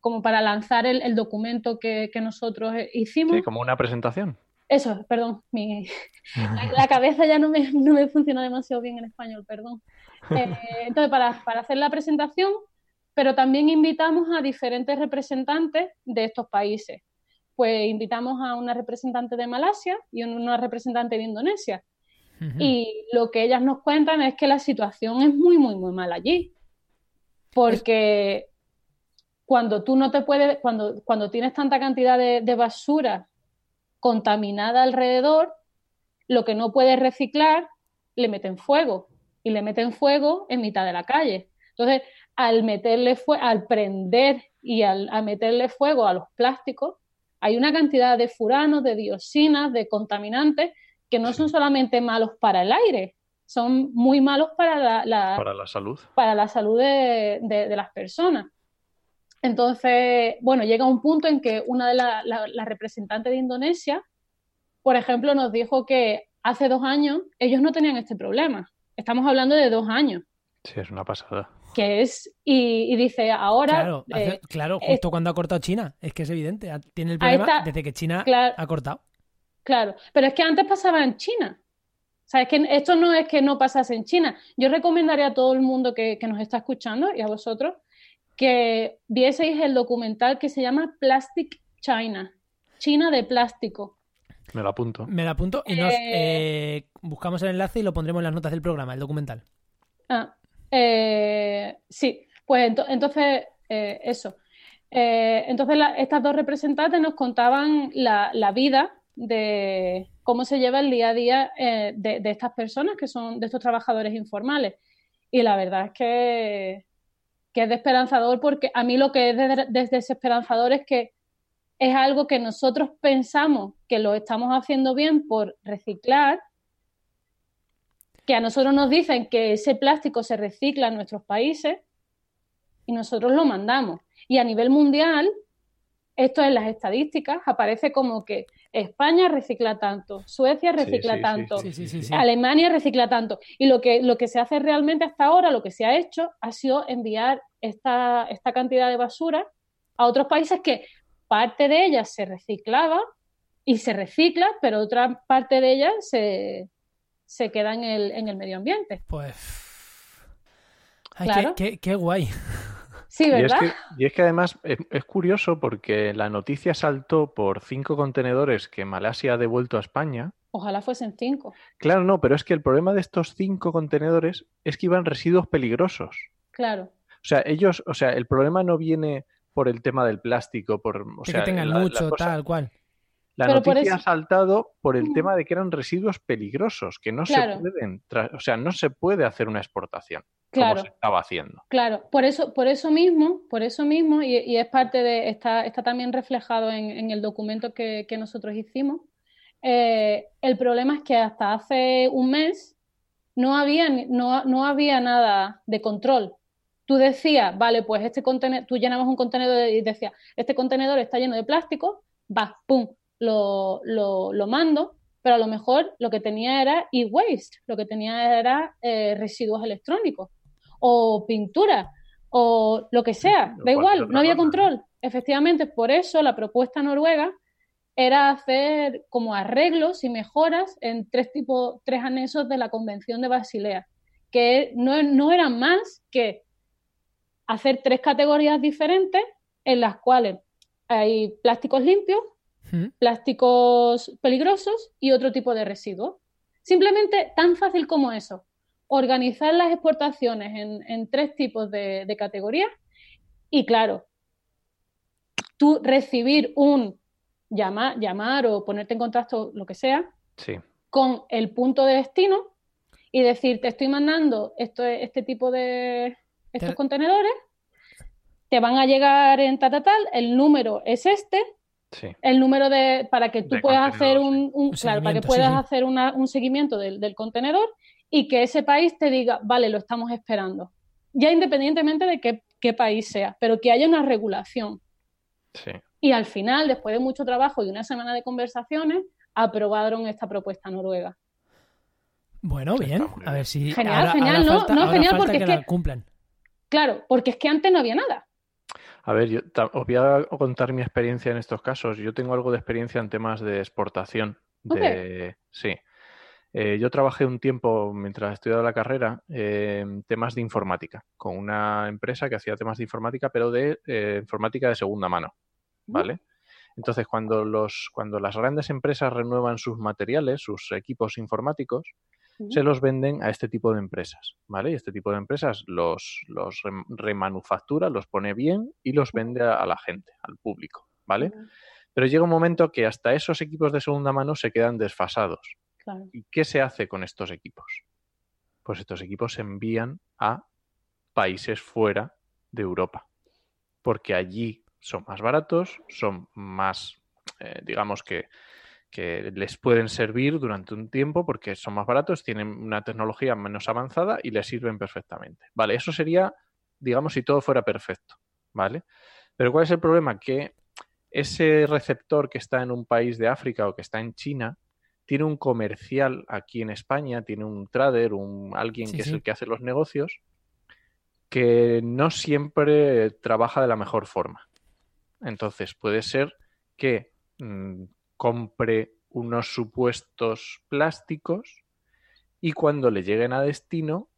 como para lanzar el, documento que, nosotros hicimos.
Sí, como una presentación.
Eso, perdón, mi, la, cabeza ya no me, no me funciona demasiado bien en español, perdón. entonces, para, para hacer la presentación, pero también invitamos a diferentes representantes de estos países pues invitamos a una representante de Malasia y una representante de Indonesia. Y lo que ellas nos cuentan es que la situación es muy, muy, muy mal allí. Porque cuando tú no te puedes, cuando, cuando tienes tanta cantidad de, de basura contaminada alrededor, lo que no puedes reciclar, le meten fuego. Y le meten fuego en mitad de la calle. Entonces, al meterle al prender y al a meterle fuego a los plásticos, hay una cantidad de furanos, de dioxinas, de contaminantes que no son solamente malos para el aire, son muy malos para la,
para la salud,
para la salud de, las personas. Entonces, bueno, llega un punto en que una de las representantes de Indonesia, por ejemplo, nos dijo que hace dos años ellos no tenían este problema. Estamos hablando de dos años.
Sí, es una pasada
que es, y, dice ahora...
Claro, eh, claro justo cuando ha cortado China, es que es evidente, tiene el problema desde que China ha cortado.
Claro, pero es que antes pasaba en China. O sea, es que esto no es que no pasase en China. Yo recomendaría a todo el mundo que, nos está escuchando y a vosotros que vieseis el documental que se llama Plastic China, China de plástico.
Me lo apunto.
Me lo apunto y nos eh, eh, buscamos el enlace y lo pondremos en las notas del programa, el documental.
Ah, eh, sí, pues entonces eh, eso. Eh, entonces estas dos representantes nos contaban la, vida de cómo se lleva el día a día de, estas personas que son de estos trabajadores informales. Y la verdad es que, es desesperanzador porque a mí lo que es desesperanzador es que es algo que nosotros pensamos que lo estamos haciendo bien por reciclar que a nosotros nos dicen que ese plástico se recicla en nuestros países y nosotros lo mandamos. Y a nivel mundial, esto en las estadísticas aparece como que España recicla tanto, Suecia recicla tanto, Alemania recicla tanto. Y lo que, lo que se hace realmente hasta ahora, lo que se ha hecho, ha sido enviar esta, esta cantidad de basura a otros países que parte de ella se reciclaba y se recicla, pero otra parte de ella se, se queda en el, en el medio ambiente.
Pues. claro. qué, guay.
Sí, ¿verdad?
Y es que, además es, curioso porque la noticia saltó por cinco contenedores que Malasia ha devuelto a España.
Ojalá fuesen cinco.
Claro, no, pero es que el problema de estos cinco contenedores es que iban residuos peligrosos.
Claro.
O sea, ellos, o sea, el problema no viene por el tema del plástico, por o sea,
que tengan mucho, tal cual.
La noticia ha saltado por el tema de que eran residuos peligrosos, que no se pueden, o sea, no se puede hacer una exportación como se estaba haciendo.
Claro, por eso, por eso mismo, por eso mismo, y, es parte de, está, está también reflejado en, el documento que, nosotros hicimos. Eh, el problema es que hasta hace un mes no había, no, no había nada de control. Tú decías, vale, pues este contenedor, tú llenabas un contenedor y decías, este contenedor está lleno de plástico, va, pum, lo, lo, mando, pero a lo mejor lo que tenía era e-waste, lo que tenía era eh, residuos electrónicos o pintura o lo que sea, da igual, no había control. Efectivamente, por eso la propuesta noruega era hacer como arreglos y mejoras en tres tipos, tres anexos de la Convención de Basilea, que no, no eran más que hacer tres categorías diferentes en las cuales hay plásticos limpios, plásticos peligrosos y otro tipo de residuos. Simplemente tan fácil como eso. Organizar las exportaciones en, tres tipos de, categorías y claro, tú recibir un llamar, llamar o ponerte en contacto, lo que sea, con el punto de destino y decir, te estoy mandando esto, este tipo de estos contenedores, te van a llegar en tal, tal, el número es este, el número de para que tú puedas hacer un, para que puedas hacer un seguimiento del, contenedor y que ese país te diga, vale, lo estamos esperando. Ya independientemente de qué, país sea, pero que haya una regulación. Y al final, después de mucho trabajo y una semana de conversaciones, aprobaron esta propuesta noruega.
Bueno, bien. A ver si.
Genial, genial, no, no genial porque es que. Cumplan. Claro, porque es que antes no había nada.
A ver, yo os voy a contar mi experiencia en estos casos. Yo tengo algo de experiencia en temas de exportación. De... Sí. Eh, yo trabajé un tiempo mientras estudiaba la carrera en temas de informática, con una empresa que hacía temas de informática, pero de eh, informática de segunda mano. ¿Vale? Entonces, cuando, los, cuando las grandes empresas renuevan sus materiales, sus equipos informáticos, se los venden a este tipo de empresas, ¿vale? Y este tipo de empresas los, los remanufactura, los pone bien y los vende a, la gente, al público, ¿vale? Pero llega un momento que hasta esos equipos de segunda mano se quedan desfasados. ¿Y qué se hace con estos equipos? Pues estos equipos se envían a países fuera de Europa, porque allí son más baratos, son más, eh, digamos que, que les pueden servir durante un tiempo porque son más baratos, tienen una tecnología menos avanzada y les sirven perfectamente. Vale, eso sería, digamos, si todo fuera perfecto, ¿vale? Pero ¿cuál es el problema? Que ese receptor que está en un país de África o que está en China tiene un comercial aquí en España, tiene un trader, un alguien que es el que hace los negocios, que no siempre trabaja de la mejor forma. Entonces puede ser que mm, compre unos supuestos plásticos y cuando le lleguen a destino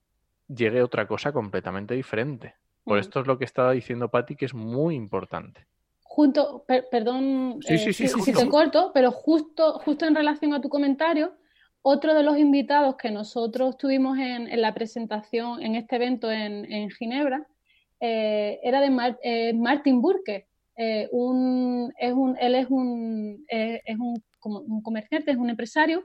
llegue otra cosa completamente diferente. Por mm. esto es lo que estaba diciendo Patti, que es muy importante.
Junto, perdón eh, si, te corto, pero justo, justo en relación a tu comentario, otro de los invitados que nosotros tuvimos en, la presentación en este evento en, Ginebra eh, era de eh, Martin Burke. Un, es un, él es un, es un, un, comerciante, es un empresario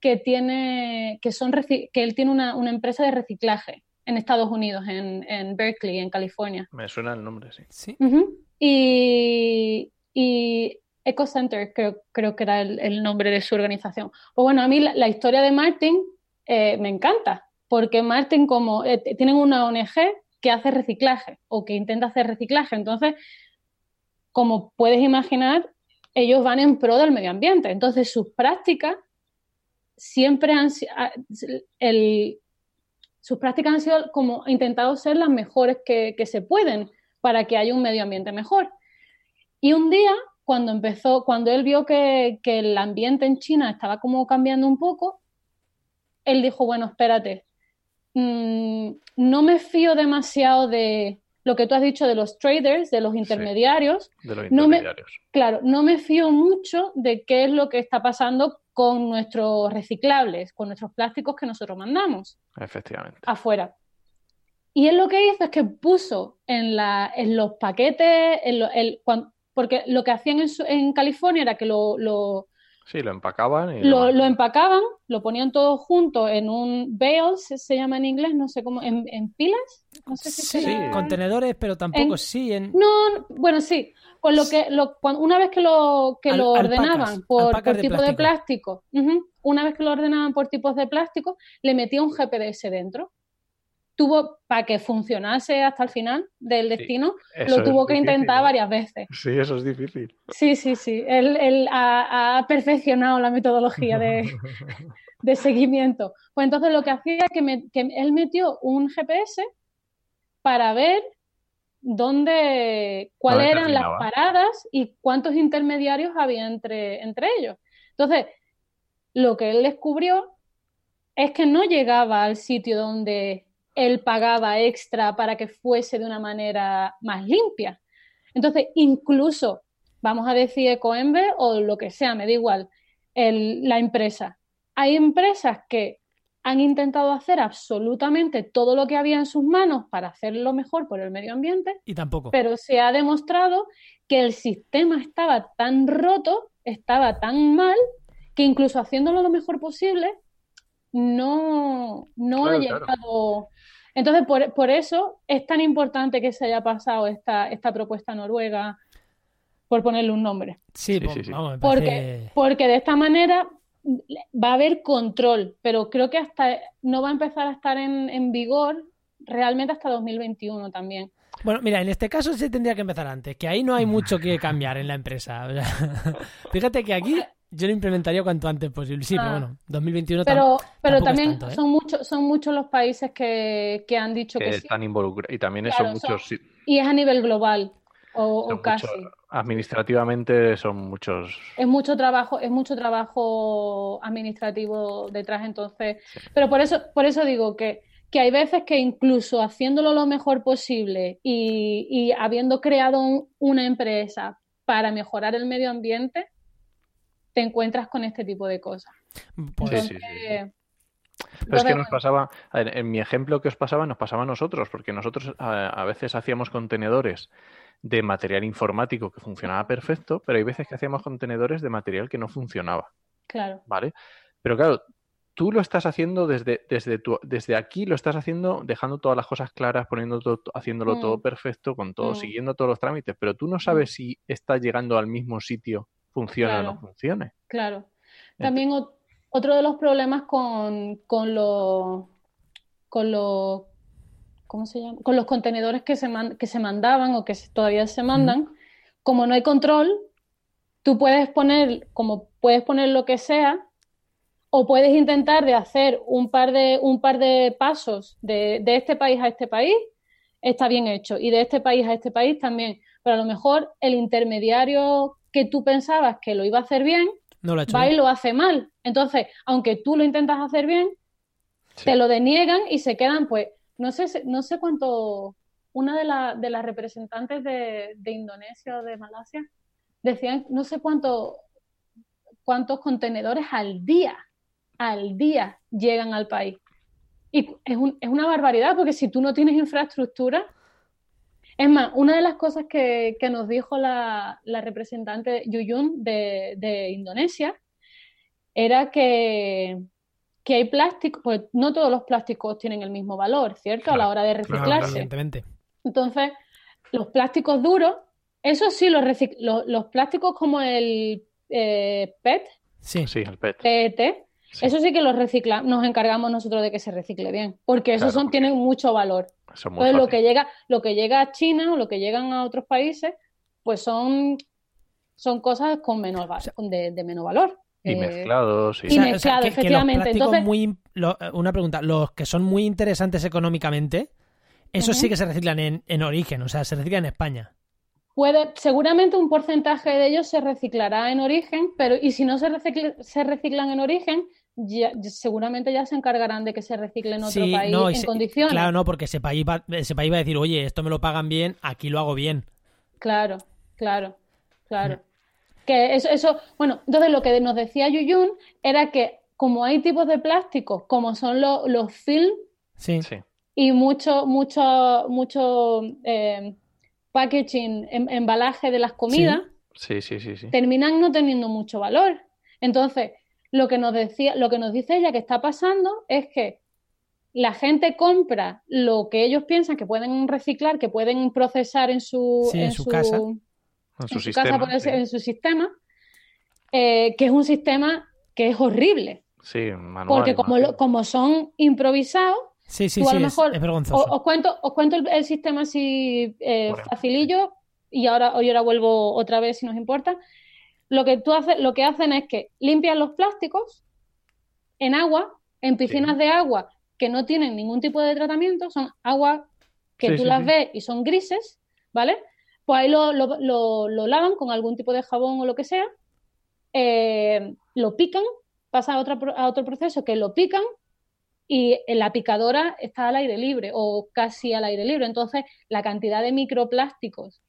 que tiene, que son, que él tiene una, una empresa de reciclaje en Estados Unidos, en, en, Berkeley, en California.
Me suena el nombre, sí.
Sí.
Y, y Center creo, creo, que era el, nombre de su organización. Pues bueno, a mí la, historia de Martin eh, me encanta, porque Martin como eh, tienen una ONG que hace reciclaje o que intenta hacer reciclaje. Entonces, como puedes imaginar, ellos van en pro del medio ambiente. Entonces, sus prácticas siempre han el, sus prácticas han sido como intentado ser las mejores que, que se pueden para que haya un medio ambiente mejor. Y un día, cuando empezó, cuando él vio que, el ambiente en China estaba como cambiando un poco, él dijo, bueno, espérate, mm, no me fío demasiado de lo que tú has dicho de los traders, de los intermediarios.
de los intermediarios.
claro, no me fío mucho de qué es lo que está pasando con nuestros reciclables, con nuestros plásticos que nosotros mandamos.
Efectivamente.
Afuera. Y él lo que hizo es que puso en, la, en los paquetes, en el, porque lo que hacían en, California era que lo, lo
Sí, lo empacaban. Y
lo, lo, empacaban, lo ponían todo junto en un bales, se llama en inglés, no sé cómo, en, pilas. No sé si
sí, contenedores, pero tampoco sí. En...
No, bueno, sí. Con lo que, lo, una vez que lo, que lo ordenaban por, tipo de plástico, una vez que lo ordenaban por tipos de plástico, le metía un GPS dentro tuvo, para que funcionase hasta el final del destino, lo tuvo que intentar ¿eh? varias veces.
Sí, eso es difícil.
Sí, sí, sí. Él, ha, perfeccionado la metodología de, seguimiento. Pues entonces lo que hacía es que, él metió un GPS para ver dónde, cuáles eran las paradas y cuántos intermediarios había entre, entre ellos. Entonces, lo que él descubrió es que no llegaba al sitio donde él pagaba extra para que fuese de una manera más limpia. Entonces, incluso, vamos a decir Ecoember o lo que sea, me da igual, la empresa. Hay empresas que han intentado hacer absolutamente todo lo que había en sus manos para hacerlo mejor por el medio ambiente.
Y tampoco.
Pero se ha demostrado que el sistema estaba tan roto, estaba tan mal, que incluso haciéndolo lo mejor posible, no, no ha llegado. Entonces, por, eso es tan importante que se haya pasado esta, esta propuesta noruega, por ponerle un nombre.
Sí, sí, Vamos,
porque, porque de esta manera va a haber control, pero creo que hasta no va a empezar a estar en, en vigor realmente hasta 2021 también.
Bueno, mira, en este caso se tendría que empezar antes, que ahí no hay mucho que cambiar en la empresa. fíjate que aquí yo lo implementaría cuanto antes posible. Sí, pero ah. bueno, 2021
Pero, pero también ¿eh? son, muchos son muchos los países que, han dicho que,
están involucrados. Y también son muchos.
y es a nivel global. O, casi.
administrativamente son muchos.
Es mucho trabajo, es mucho trabajo administrativo detrás, entonces. Pero por eso, por eso digo que, que hay veces que incluso haciéndolo lo mejor posible y, y habiendo creado una empresa para mejorar el medio ambiente, te encuentras con este tipo de cosas.
Pues,
Sí, sí, sí, sí. Pero es que nos pasaba, en mi ejemplo que os pasaba, nos pasaba a nosotros, porque nosotros a, a veces hacíamos contenedores de material informático que funcionaba perfecto, pero hay veces que hacíamos contenedores de material que no funcionaba,
Claro,
¿vale? Pero claro, tú lo estás haciendo desde, desde, tu, desde aquí, lo estás haciendo dejando todas las cosas claras, poniendo todo, haciéndolo
Mm.
todo perfecto, con todo,
Mm.
siguiendo todos los trámites, pero tú no sabes si está llegando al mismo sitio, funciona o no
Claro.
funcione.
claro. También ot- otro de los problemas con, con los con los ¿cómo se llama? Con los contenedores que se man- que se mandaban o que se- todavía se mandan, como no hay control, tú puedes poner, como puedes poner lo que sea, o puedes intentar de hacer un par de, un par de pasos de, de este país a este país, está bien hecho, y de este país a este país también. Pero a lo mejor el intermediario que tú pensabas que lo iba a hacer bien,
no lo ha hecho.
va y lo hace mal. Entonces, aunque tú lo intentas hacer bien,
Sí.
te lo deniegan y se quedan, pues, no sé, si- no sé cuánto, una de, la- de las representantes de, de Indonesia o de Malasia decían, no sé cuánto, cuántos contenedores al día, al día llegan al país. Y es, un- es una barbaridad porque si tú no tienes infraestructura, es más, una de las cosas que, que nos dijo la, la representante Yuyun de, de Indonesia era que, que hay plástico, pues no todos los plásticos tienen el mismo valor, ¿cierto? A la hora de
Claro,
reciclarse.
evidentemente.
Entonces, los plásticos duros, eso sí, los, los, los plásticos como el eh, PET,
Sí.
Sí, el PET.
PET,
Sí.
eso sí que los recicla, nos encargamos nosotros de que se recicle bien, porque esos
Claro,
son,
porque-
tienen mucho valor.
Es
Entonces, lo que llega, lo que llega a China o lo que llegan a otros países, pues son, son cosas con menor, con de, de menor valor.
Y
Eh,
mezclados.
y mezclado,
que- que los
efectivamente. Entonces-
muy- lo- una pregunta, los que son muy interesantes económicamente, esos sí que se reciclan en, en origen, o sea, se reciclan en España.
Puede, seguramente un porcentaje de ellos se reciclará en origen, pero y si no se, se reciclan en origen, ya- seguramente ya se encargarán de que se recicle en otro
Sí,
país
no,
en
se-
condiciones.
Claro, no, porque ese país, va, ese país va a decir, oye, esto me lo pagan bien, aquí lo hago bien.
Claro, claro, claro.
Mm.
Que eso, eso, bueno, entonces lo que nos decía Yuyun era que como hay tipos de plásticos, como son lo- los film
Sí.
Sí.
y mucho, mucho, mucho eh, packaging, em- embalaje de las comidas,
Sí, sí, sí, sí.
terminan no teniendo mucho valor. Entonces, lo que nos decía, lo que nos dice ella que está pasando es que la gente compra lo que ellos piensan que pueden reciclar, que pueden procesar en su,
Sí, en su casa.
En
en
su
su
sistema.
casa,
sí.
en su sistema, eh, que es un sistema que es horrible,
Sí, manual.
porque como, lo- como son improvisados,
Sí, sí,
Tú a
sí,
lo mejor-
es
o-
vergonzoso.
os cuento, os cuento el, el sistema así eh, facilillo y ahora, hoy ahora vuelvo otra vez si nos importa. Lo que tú haces, lo que hacen es que limpian los plásticos en agua, en piscinas de agua que no tienen ningún tipo de tratamiento, son agua que
Sí,
tú
sí,
las ves y son grises, ¿vale? Pues ahí lo, lo- lo- lo lavan con algún tipo de jabón o lo que sea, eh, lo pican, pasa a, otra pro- a otro proceso que lo pican y en la picadora está al aire libre o casi al aire libre. Entonces, la cantidad de microplásticos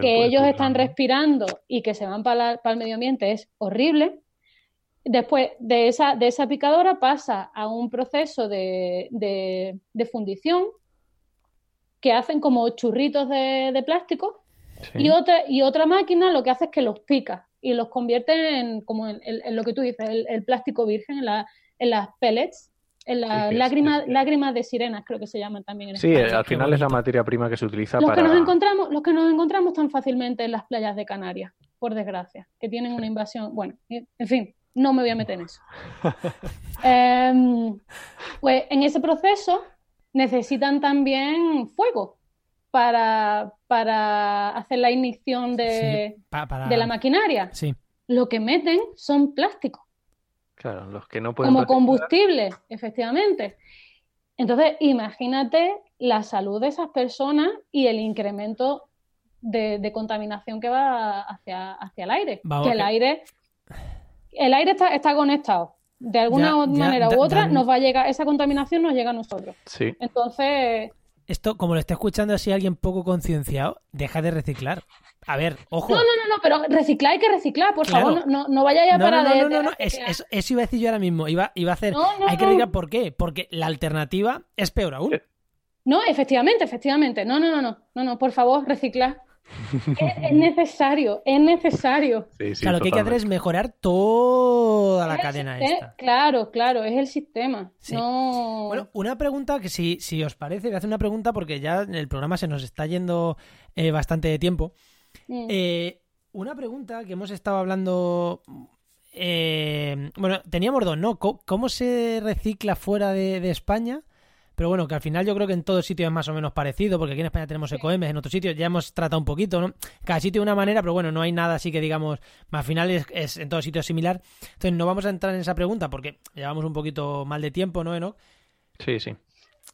Que,
ellos están respirando y que se van para, el medio ambiente es horrible. Después de esa, de esa picadora pasa a un proceso de, de- de fundición que hacen como churritos de, de plástico
Sí.
y otra, y otra máquina lo que hace es que los pica y los convierte en, como en, en- en lo que tú dices, el, el plástico virgen, en, la- en las pellets,
Sí,
lágrimas, de sirenas, creo que se llaman también en
Sí,
España.
al final es la materia prima que se utiliza
Los
para.
que nos encontramos, los que nos encontramos tan fácilmente en las playas de Canarias, por desgracia, que tienen una invasión. Bueno, en fin, no me voy a meter en eso. Em, pues en ese proceso necesitan también fuego para, para hacer la ignición de,
Sí, pa- para-
de la maquinaria.
Sí.
Lo que meten son plásticos
Claro, los que no pueden.
como combustible, efectivamente. Entonces, imagínate la salud de esas personas y el incremento de, de contaminación que va hacia, hacia el aire.
Vamos,
que el
que-
aire, el aire está, está conectado. De alguna
Ya, ya,
manera u otra
dan-
nos va a llegar, esa contaminación nos llega a nosotros.
Sí,
Entonces,
Esto, como lo está escuchando así alguien poco concienciado, deja de reciclar. A ver, ojo.
No, no, no, no, pero reciclar hay que reciclar, por
Claro.
favor, no, no vayáis a
No,
parar
no, no,
de-
no, no, es- es- eso iba a decir yo ahora mismo. Iba, iba a hacer.
No, no,
Hay que reciclar por qué. Porque la alternativa es peor aún.
Eh,
No, efectivamente, efectivamente. No, no, no, no, no, no, por favor, reciclar. es, es necesario, es necesario.
Sí, sí,
o sea, lo que hay que hacer es mejorar toda la cadena esta.
Claro, claro, es el sistema.
Sí.
No.
Bueno, una pregunta que si, si os parece, voy a hacer una pregunta porque ya el programa se nos está yendo eh, bastante de tiempo.
Mm.
Eh, una pregunta que hemos estado hablando. eh, bueno, teníamos dos, ¿no? ¿Cómo se recicla fuera de, de España? Pero bueno, que al final yo creo que en todos sitios es más o menos parecido, porque aquí en España tenemos ecoemes, en otros sitios ya hemos tratado un poquito, ¿no? Cada sitio de una manera, pero bueno, no hay nada así que digamos, al final es, es en todos sitios similar. Entonces no vamos a entrar en esa pregunta porque llevamos un poquito mal de tiempo, ¿no, Enoch?
Sí, sí.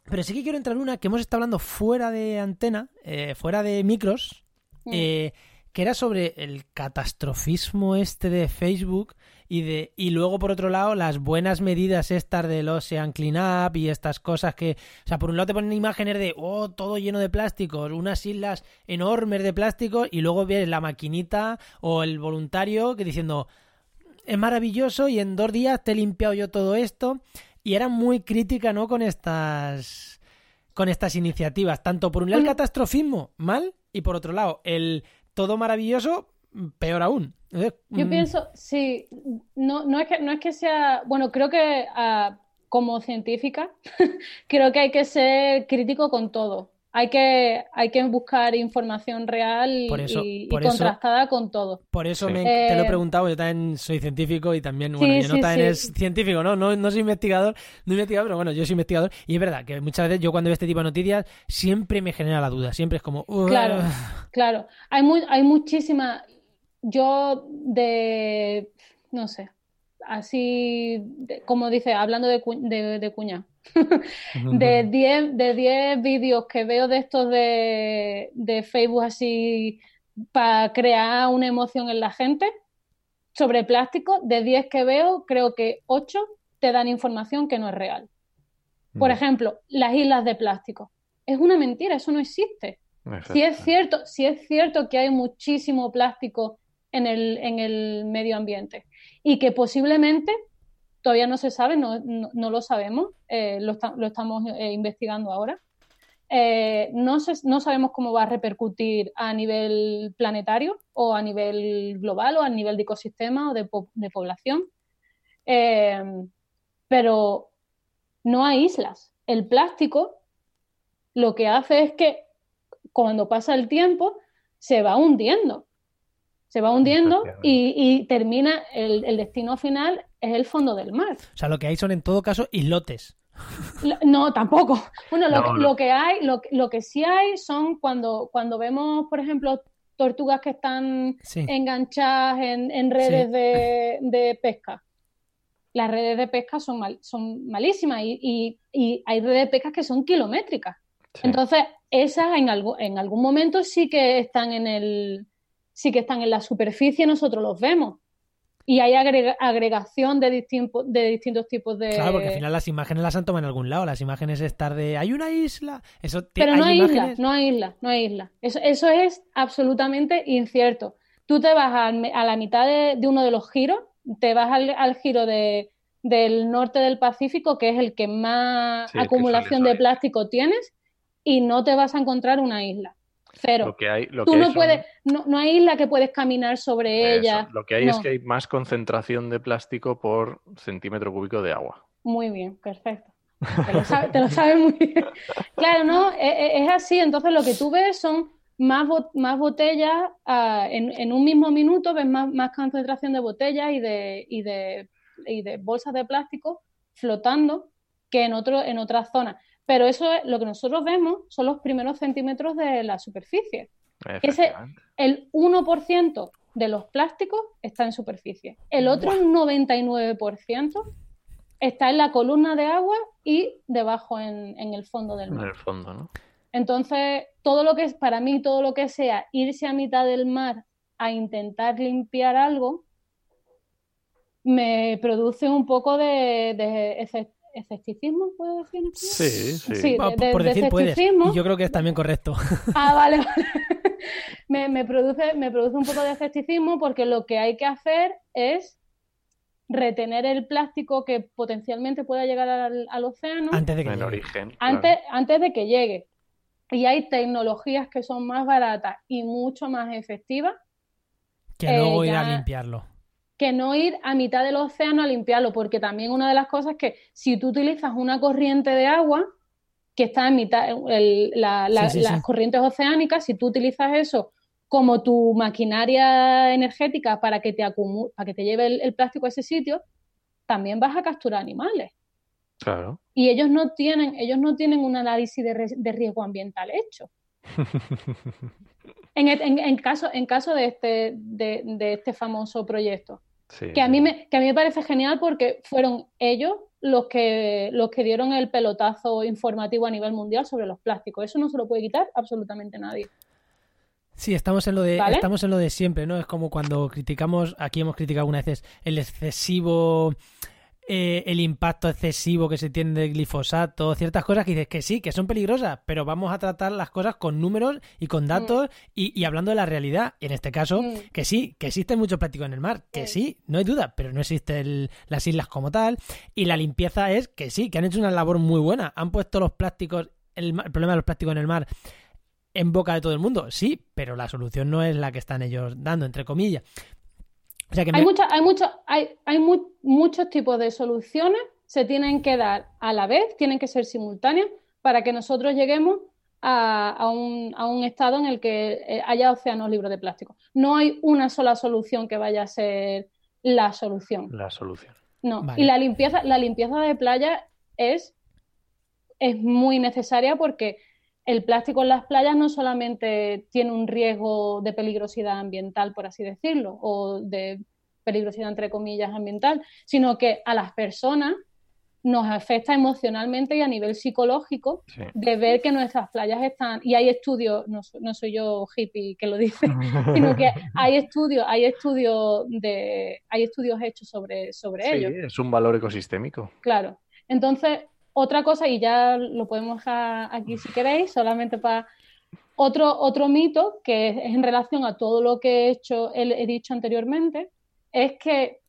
Pero sí que quiero entrar en una que hemos estado hablando fuera de antena, eh, fuera de micros,
Mm.
eh, que era sobre el catastrofismo este de Facebook y de y luego por otro lado las buenas medidas estas del Ocean Cleanup y estas cosas que, o sea, por un lado te ponen imágenes de oh, todo lleno de plásticos, unas islas enormes de plástico y luego ves la maquinita o el voluntario que diciendo es maravilloso y en dos días te he limpiado yo todo esto y era muy crítica, ¿no? Con estas con estas iniciativas, tanto por un lado el catastrofismo mal y por otro lado el todo maravilloso peor aún. Entonces,
Yo
mm,
pienso, sí, no, no es que, no es que sea, bueno, creo que ah, como científica, creo que hay que ser crítico con todo. Hay que, hay que buscar información real
Por eso-
y, y
por eso-
contrastada con todo.
Por eso
Sí.
me, te lo he
Eh,
preguntado, yo también soy científico y también,
Sí,
bueno, yo no
sí,
también
sí.
es científico, ¿no? ¿no? No soy investigador, no investigador, pero bueno, yo soy investigador y es verdad que muchas veces yo cuando veo este tipo de noticias siempre me genera la duda, siempre es como...
Claro, claro. Hay, muy, hay muchísima. Yo de. No sé. Así. de- como dice, hablando de, cu- de, de cuñado. De 10 de 10 vídeos que veo de estos de, de Facebook así para crear una emoción en la gente sobre plástico, de 10 que veo, creo que 8 te dan información que no es real. Por
Mm,
ejemplo, las islas de plástico. Es una mentira, eso no existe. Si es cierto, si es cierto que hay muchísimo plástico en el, en el medio ambiente y que posiblemente todavía no se sabe, no, no- lo sabemos, eh, lo, esta- lo estamos eh, investigando ahora. Eh, no, no sabemos cómo va a repercutir a nivel planetario o a nivel global o a nivel de ecosistema o de, po- de población. Pero no hay islas. El plástico lo que hace es que cuando pasa el tiempo se va hundiendo. Se va hundiendo y, y termina, el, el destino final es el fondo del mar.
O sea, lo que hay son en todo caso islotes.
Lo- No, tampoco. Bueno, lo,
No,
que,
no.
lo que hay, lo, que- lo que sí hay son cuando, cuando vemos, por ejemplo, tortugas que están
Sí.
enganchadas en, en redes
Sí.
de, de pesca. Las redes de pesca son, mal- son malísimas y, y- y hay redes de pesca que son kilométricas.
Sí.
Entonces, esas en, algo, en algún momento sí que están en el, sí que están en la superficie, nosotros los vemos. Y hay agrega- agregación de, distinto- de distintos tipos de...
Claro, porque al final las imágenes las han tomado en algún lado. Las imágenes estar de hay una isla. Eso
Pero no hay
imágenes-
isla, no hay isla, no hay isla. Eso, eso es absolutamente incierto. Tú te vas al me- a, la mitad de, de uno de los giros, te vas al, al giro de, del norte del Pacífico, que es el que más
Sí, el que
acumulación de plástico tienes, y no te vas a encontrar una isla. Cero.
Lo que hay, lo
Tú
que hay
no
son-
puedes, no, no hay isla que puedes caminar sobre
eso,
ella.
Lo que hay es que hay más concentración de plástico por centímetro cúbico de agua.
Muy bien, perfecto. Te lo sabes, te lo sabes muy bien. Claro, ¿no? E- e- Es, así. Entonces lo que tú ves son más, bo- más botellas ah, en, en un mismo minuto, ves más, más concentración de botellas y de, y de, y de bolsas de plástico flotando que en, otro, en otras zonas. Pero eso es lo que nosotros vemos son los primeros centímetros de la superficie. Ese-. El 1% de los plásticos está en superficie. El otro 99% está en la columna de agua y debajo en, en el fondo del
En
mar.
el fondo, ¿no?
Entonces, todo lo que es, para mí, todo lo que sea irse a mitad del mar a intentar limpiar algo, me produce un poco de, de escepticismo, ¿puedo decir?
Sí, sí.
Sí,
Va,
de- de-
por
de
decir puedes. Y yo creo que es también correcto.
Ah, vale, vale. me, me produce, me produce un poco de escepticismo porque lo que hay que hacer es retener el plástico que potencialmente pueda llegar al, al océano
Antes de que
En
llegue.
origen.
antes, antes de que llegue. Y hay tecnologías que son más baratas y mucho más efectivas
Que
eh,
luego ir a limpiarlo.
Que no ir a mitad del océano a limpiarlo, porque también una de las cosas es que si tú utilizas una corriente de agua que está en mitad, el- la- la-
Sí, sí,
las
sí.
corrientes oceánicas, si tú utilizas eso como tu maquinaria energética para que te acumu- para que te lleve el, el plástico a ese sitio, también vas a capturar animales.
Claro.
Y ellos no tienen, ellos no tienen un análisis de riesgo ambiental hecho. En, el- en- en caso, en caso de este, de, de este famoso proyecto.
Sí,
Que a mí me, que a mí me parece genial porque fueron ellos los que, los que dieron el pelotazo informativo a nivel mundial sobre los plásticos. Eso no se lo puede quitar absolutamente nadie.
Sí, estamos en lo de
¿Vale?
estamos en lo de siempre, ¿no? Es como cuando criticamos, aquí hemos criticado algunas veces el excesivo eh, el impacto excesivo que se tiene del glifosato, ciertas cosas que dices que sí, que son peligrosas, pero vamos a tratar las cosas con números y con datos y, y hablando de la realidad. En este caso,
Mm.
que sí, que existe mucho plástico en el mar, que
Sí.
sí, no hay duda, pero no existen las islas como tal. Y la limpieza es que sí, que han hecho una labor muy buena. Han puesto los plásticos, el, el problema de los plásticos en el mar en boca de todo el mundo, sí, pero la solución no es la que están ellos dando, entre comillas. O sea que
Hay,
me-
mucha- hay, mucho- hay, hay mu- muchos tipos de soluciones, se tienen que dar a la vez, tienen que ser simultáneas para que nosotros lleguemos a, a un, a un estado en el que eh, haya océanos libres de plástico. No hay una sola solución que vaya a ser la solución.
La solución.
No,
Vale.
y la limpieza, la limpieza de playa es, es muy necesaria porque el plástico en las playas no solamente tiene un riesgo de peligrosidad ambiental, por así decirlo, o de peligrosidad entre comillas ambiental, sino que a las personas nos afecta emocionalmente y a nivel psicológico
Sí.
de ver que nuestras playas están, y hay estudios, no, no soy yo hippie que lo dice, sino que hay estudios, hay estudios de, hay estudios hechos sobre, sobre
Sí,
ello.
es un valor ecosistémico.
Claro. Entonces, otra cosa, y ya lo podemos dejar aquí si queréis, solamente para otro, otro mito que es, en relación a todo lo que he hecho, he, he dicho anteriormente, es que,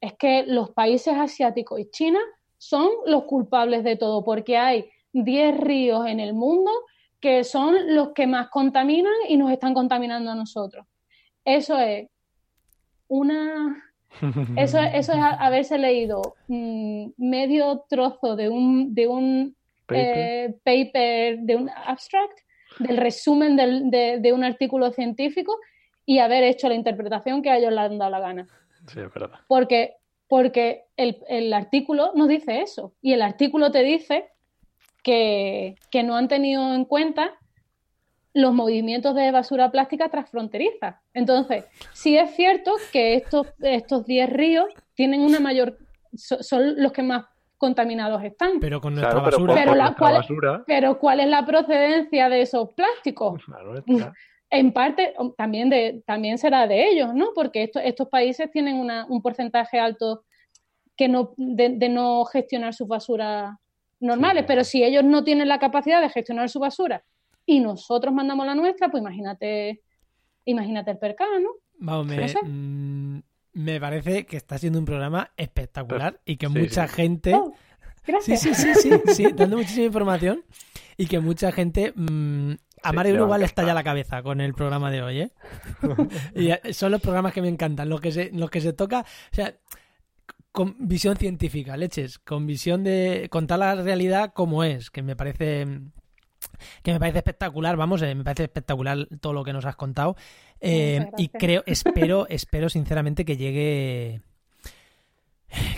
es que los países asiáticos y China son los culpables de todo, porque hay 10 ríos en el mundo que son los que más contaminan y nos están contaminando a nosotros. Eso es una eso, eso es haberse leído mm, medio trozo de un, de un
Paper.
eh, paper, de un abstract, del resumen del- de, de un artículo científico y haber hecho la interpretación que a ellos le han dado la gana.
Sí, es verdad.
Porque, porque el, el artículo no dice eso. Y el artículo te dice que, que no han tenido en cuenta los movimientos de basura plástica transfronteriza. Entonces, sí es cierto que estos, estos 10 ríos tienen una mayor, so- son los que más contaminados están.
pero con nuestra
Claro, pero
basura.
Pero
por
la-
nuestra
¿cuál es-
basura,
Pero ¿cuál es la procedencia de esos plásticos?
la nuestra.
En parte o- también, de, también será de ellos, ¿no? Porque esto- estos países tienen una- un porcentaje alto que no, de, de no gestionar sus basuras normales,
Sí.
pero si ellos no tienen la capacidad de gestionar su basura y nosotros mandamos la nuestra, pues imagínate, imagínate el percano, ¿no?
Vamos, me,
No sé.
mm, me parece que está siendo un programa espectacular y que
Sí,
mucha
sí.
gente.
Oh,
Sí,
gracias.
sí, sí, sí, sí, dando muchísima información y que mucha gente. mm, a
Sí,
Mario Uruguay le estalla la cabeza con el programa de hoy, ¿eh? y eh, son los programas que me encantan, los que se, los que se toca, o sea, con visión científica, leches, con visión de contar la realidad como es, que me parece que me parece espectacular, vamos, eh, me parece espectacular todo lo que nos has contado Eh, y creo, espero, espero sinceramente que llegue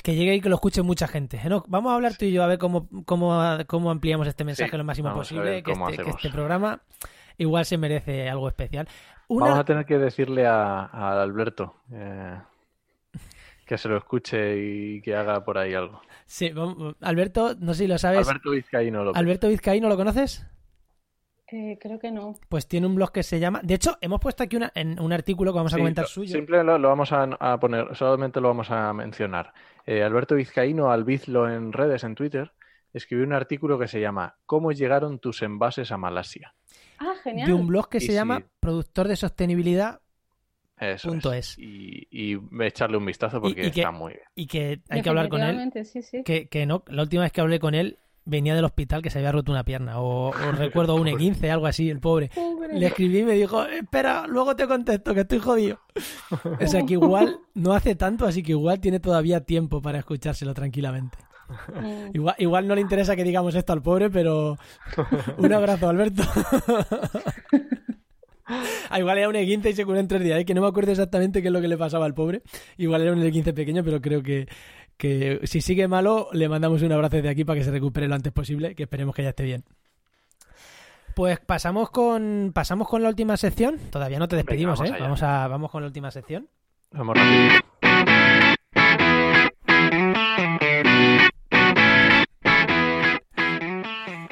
que llegue y que lo escuche mucha gente. Enoch, vamos a hablar tú y yo a ver cómo, cómo, cómo ampliamos este mensaje
Sí,
lo máximo posible, que este, que
hacemos.
este programa igual se merece algo especial. Una,
Vamos a tener que decirle a, a Alberto eh, que se lo escuche y que haga por ahí algo.
sí, Alberto, no sé si lo sabes.
Alberto Vizcaíno López.
Alberto Vizcaíno, ¿lo conoces?
Eh, creo que no.
Pues tiene un blog que se llama. De hecho, hemos puesto aquí una, en un artículo que vamos a
Sí,
comentar
lo-
suyo.
Simple lo, lo vamos a, a poner, solamente lo vamos a mencionar. Eh, Alberto Vizcaíno, Albizlo en redes, en Twitter, escribió un artículo que se llama ¿Cómo llegaron tus envases a Malasia?
Ah, genial.
de un blog que
Y
se llama productor de sostenibilidad
Eso Punto
es.
Y, y echarle un vistazo porque
y que-
está muy bien.
y que hay que hablar con él.
Definitivamente, Sí, sí.
Que, que no, la última vez que hablé con él venía del hospital que se había roto una pierna o, o recuerdo un E15, algo así, el pobre.
Pobre.
Le escribí y me dijo, espera, luego te contesto, que estoy jodido. O sea que igual no hace tanto, así que igual tiene todavía tiempo para escuchárselo tranquilamente.
Mm.
Igual, igual no le interesa que digamos esto al pobre, pero un abrazo, Alberto. Ah, igual era un E15 y se curó en tres días, ¿eh? que no me acuerdo exactamente qué es lo que le pasaba al pobre. Igual era un E15 pequeño, pero creo que, que si sigue malo, le mandamos un abrazo desde aquí para que se recupere lo antes posible, que esperemos que ya esté bien. Pues pasamos con pasamos con la última sección. Todavía no te despedimos,
vamos
¿eh?
allá.
Vamos, a, vamos con la última sección.
Vamos rapidito.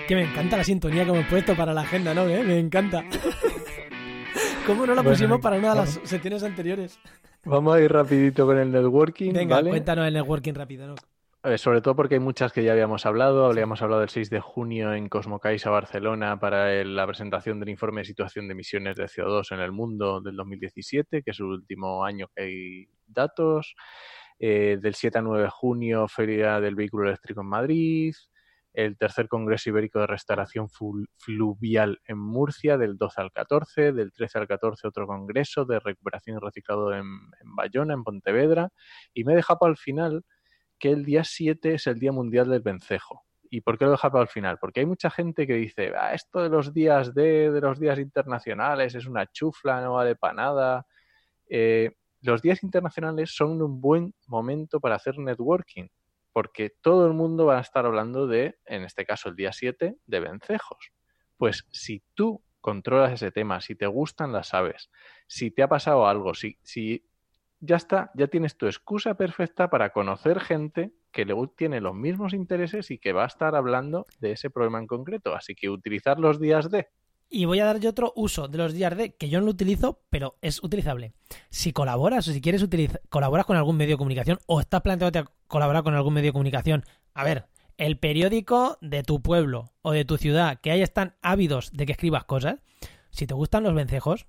Que me encanta la sintonía que hemos puesto para la agenda, ¿no? ¿Eh? Me encanta. ¿Cómo no la
Bueno,
pusimos para una de las secciones anteriores?
Vamos a ir rapidito con el networking,
Venga,
¿vale?
cuéntanos el networking rápido, ¿no?
Eh, sobre todo porque hay muchas que ya habíamos hablado. Habíamos hablado el 6 de junio en Cosmocais a Barcelona para el- la presentación del informe de situación de emisiones de CO2 en el mundo del 2017, que es el último año que hay datos. Eh, del 7 a 9 de junio, Feria del Vehículo Eléctrico en Madrid. El tercer Congreso Ibérico de Restauración Flu- Fluvial en Murcia, del 12 al 14. Del 13 al 14, otro Congreso de Recuperación y Reciclado en, en Bayona, en Pontevedra. Y me he dejado para el final que el día 7 es el Día Mundial del Vencejo. ¿Y por qué lo deja para el final? Porque hay mucha gente que dice, "Ah, esto de los días de, de los días internacionales es una chufla, no vale para nada. Eh, los días internacionales son un buen momento para hacer networking, porque todo el mundo va a estar hablando de, en este caso el día 7, de vencejos. Pues si tú controlas ese tema, si te gustan las aves, si te ha pasado algo, si, si ya está, ya tienes tu excusa perfecta para conocer gente que le tiene los mismos intereses y que va a estar hablando de ese problema en concreto. Así que utilizar los días de.
Y voy a dar yo otro uso de los días de que yo no lo utilizo, pero es utilizable. Si colaboras o si quieres utilizar, colaboras con algún medio de comunicación o estás planteándote a colaborar con algún medio de comunicación, a ver, el periódico de tu pueblo o de tu ciudad, que ahí están ávidos de que escribas cosas, si te gustan los vencejos,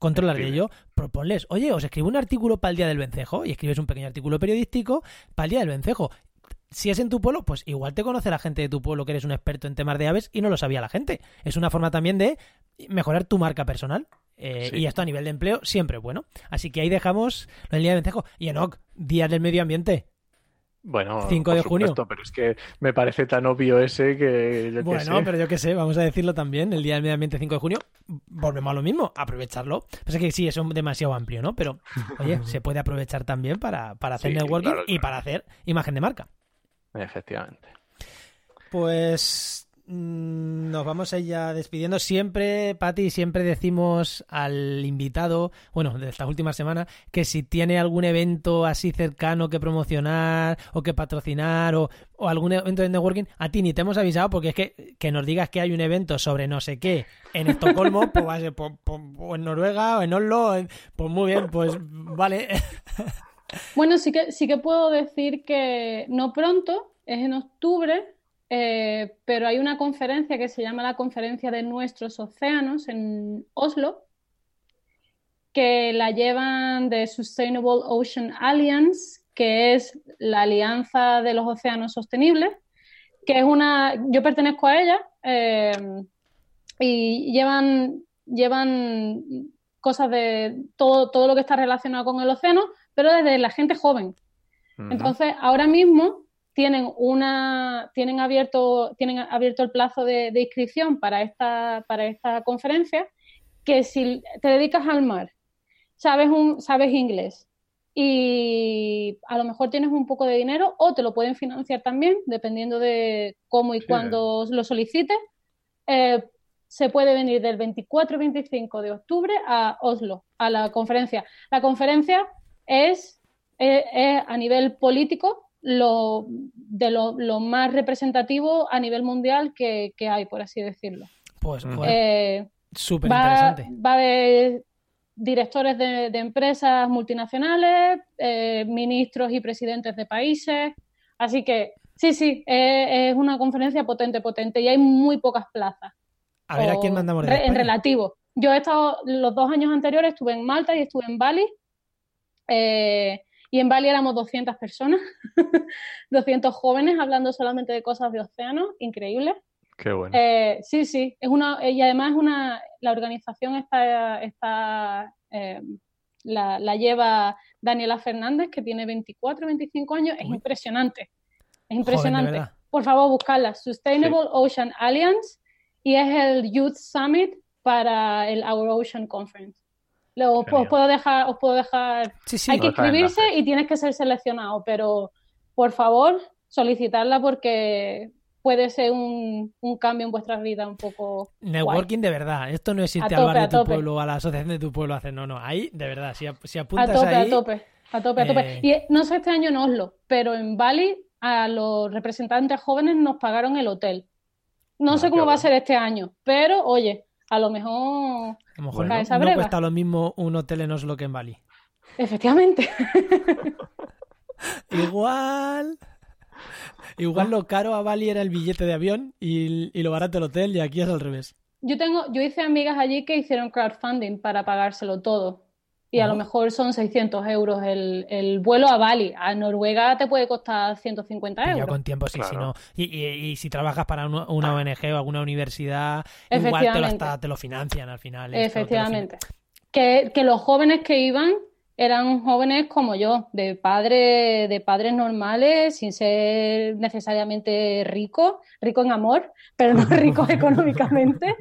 de
Escribe.
ello, proponles, oye, os escribo un artículo para el día del vencejo y escribes un pequeño artículo periodístico para el día del vencejo. Si es en tu pueblo, pues igual te conoce la gente de tu pueblo que eres un experto en temas de aves y no lo sabía la gente. Es una forma también de mejorar tu marca personal. Eh,
Sí.
Y esto a nivel de empleo siempre es bueno. Así que ahí dejamos el día del vencejo. Y Enoch, Día del Medio Ambiente.
Bueno,
5
por
de junio.
pero es que me parece tan obvio ese que yo
Bueno,
sé.
pero yo qué sé, vamos a decirlo también. El Día del Medio Ambiente 5 de junio, volvemos a lo mismo, aprovecharlo. Pasa que sí, es un- demasiado amplio, ¿no? Pero, oye, se puede aprovechar también para, para hacer
Sí,
networking
claro,
y para hacer imagen de marca.
Efectivamente.
Pues mm, nos vamos a ir despidiendo. Siempre, Pati, siempre decimos al invitado, bueno, de estas últimas semanas, que si tiene algún evento así cercano que promocionar o que patrocinar o, o algún evento de networking, a ti ni te hemos avisado porque es que que nos digas que hay un evento sobre no sé qué en Estocolmo, pues va a ser pues, pues, o en Noruega o en Oslo, pues muy bien, pues vale.
Bueno, sí que, sí que puedo decir que no pronto, es en octubre, eh, pero hay una conferencia que se llama la Conferencia de Nuestros Océanos en Oslo, que la llevan de Sustainable Ocean Alliance, que es la alianza de los océanos sostenibles, que es una, yo pertenezco a ella, eh, y llevan, llevan cosas de todo, todo lo que está relacionado con el océano, pero desde la gente joven. Entonces, ahora mismo tienen una, tienen abierto, tienen abierto el plazo de, de inscripción para esta, para esta conferencia, que si te dedicas al mar, sabes un, sabes inglés y a lo mejor tienes un poco de dinero o te lo pueden financiar también, dependiendo de cómo y
Sí.
cuándo lo solicites. eh, se puede venir del 24 y 25 de octubre a Oslo, a la conferencia. La conferencia es, es- es a nivel político lo, de lo, lo más representativo a nivel mundial que, que hay, por así decirlo.
Pues, joder,
Eh,
súper
va,
interesante.
va de directores de, de empresas multinacionales, eh, ministros y presidentes de países. Así que sí, sí, es, es una conferencia potente, potente y hay muy pocas plazas.
A ver a quién mandamos
re- en relativo. Yo he estado, los dos años anteriores estuve en Malta y estuve en Bali. Eh, y en Bali éramos 200 personas, 200 jóvenes hablando solamente de cosas de océano, increíble.
Qué bueno.
Eh, sí, sí, es una, y además es una, la organización está, está eh, la, la lleva Daniela Fernández, que tiene 24, 25 años, es
Uy.
impresionante, es impresionante. Por favor, buscarla, Sustainable Ocean Alliance, y es el Youth Summit para el Our Ocean Conference. Luego, os, puedo dejar, os puedo dejar
Sí, sí.
hay que
Lo
inscribirse y tienes que ser seleccionado, pero por favor, solicitarla porque puede ser un, un cambio en vuestra vida un poco guay.
Networking de verdad. Esto no es irte
A
al
tope,
bar de
a
tu
tope.
pueblo o a la asociación de tu pueblo a hacer. No, no. Ahí, de verdad. Si, si
A
apuntas
tope,
ahí.
a tope, a tope, a tope.
eh,
Y eh, no sé este año en Oslo, pero en Bali a los representantes jóvenes nos pagaron el hotel. No
Ah,
sé cómo va a ser este año, pero oye, a lo mejor,
A lo mejor
Bueno.
no, no cuesta lo mismo un hotel en Oslo que en Bali.
efectivamente.
Igual. Igual lo caro a Bali era el billete de avión y, y lo barato el hotel y aquí es al revés.
Yo tengo, yo hice amigas allí que hicieron crowdfunding para pagárselo todo. Y a lo mejor son 600 euros el, el vuelo a Bali. A Noruega te puede costar 150
Ya
euros.
con tiempo, sí, si
Claro.
no. Y, y- y si trabajas para una, una ONG o alguna universidad, igual te lo, hasta, te lo financian al final. lo
Efectivamente. Que, que los jóvenes que iban eran jóvenes como yo, de padre, de padres normales, sin ser necesariamente ricos, ricos en amor, pero no ricos económicamente,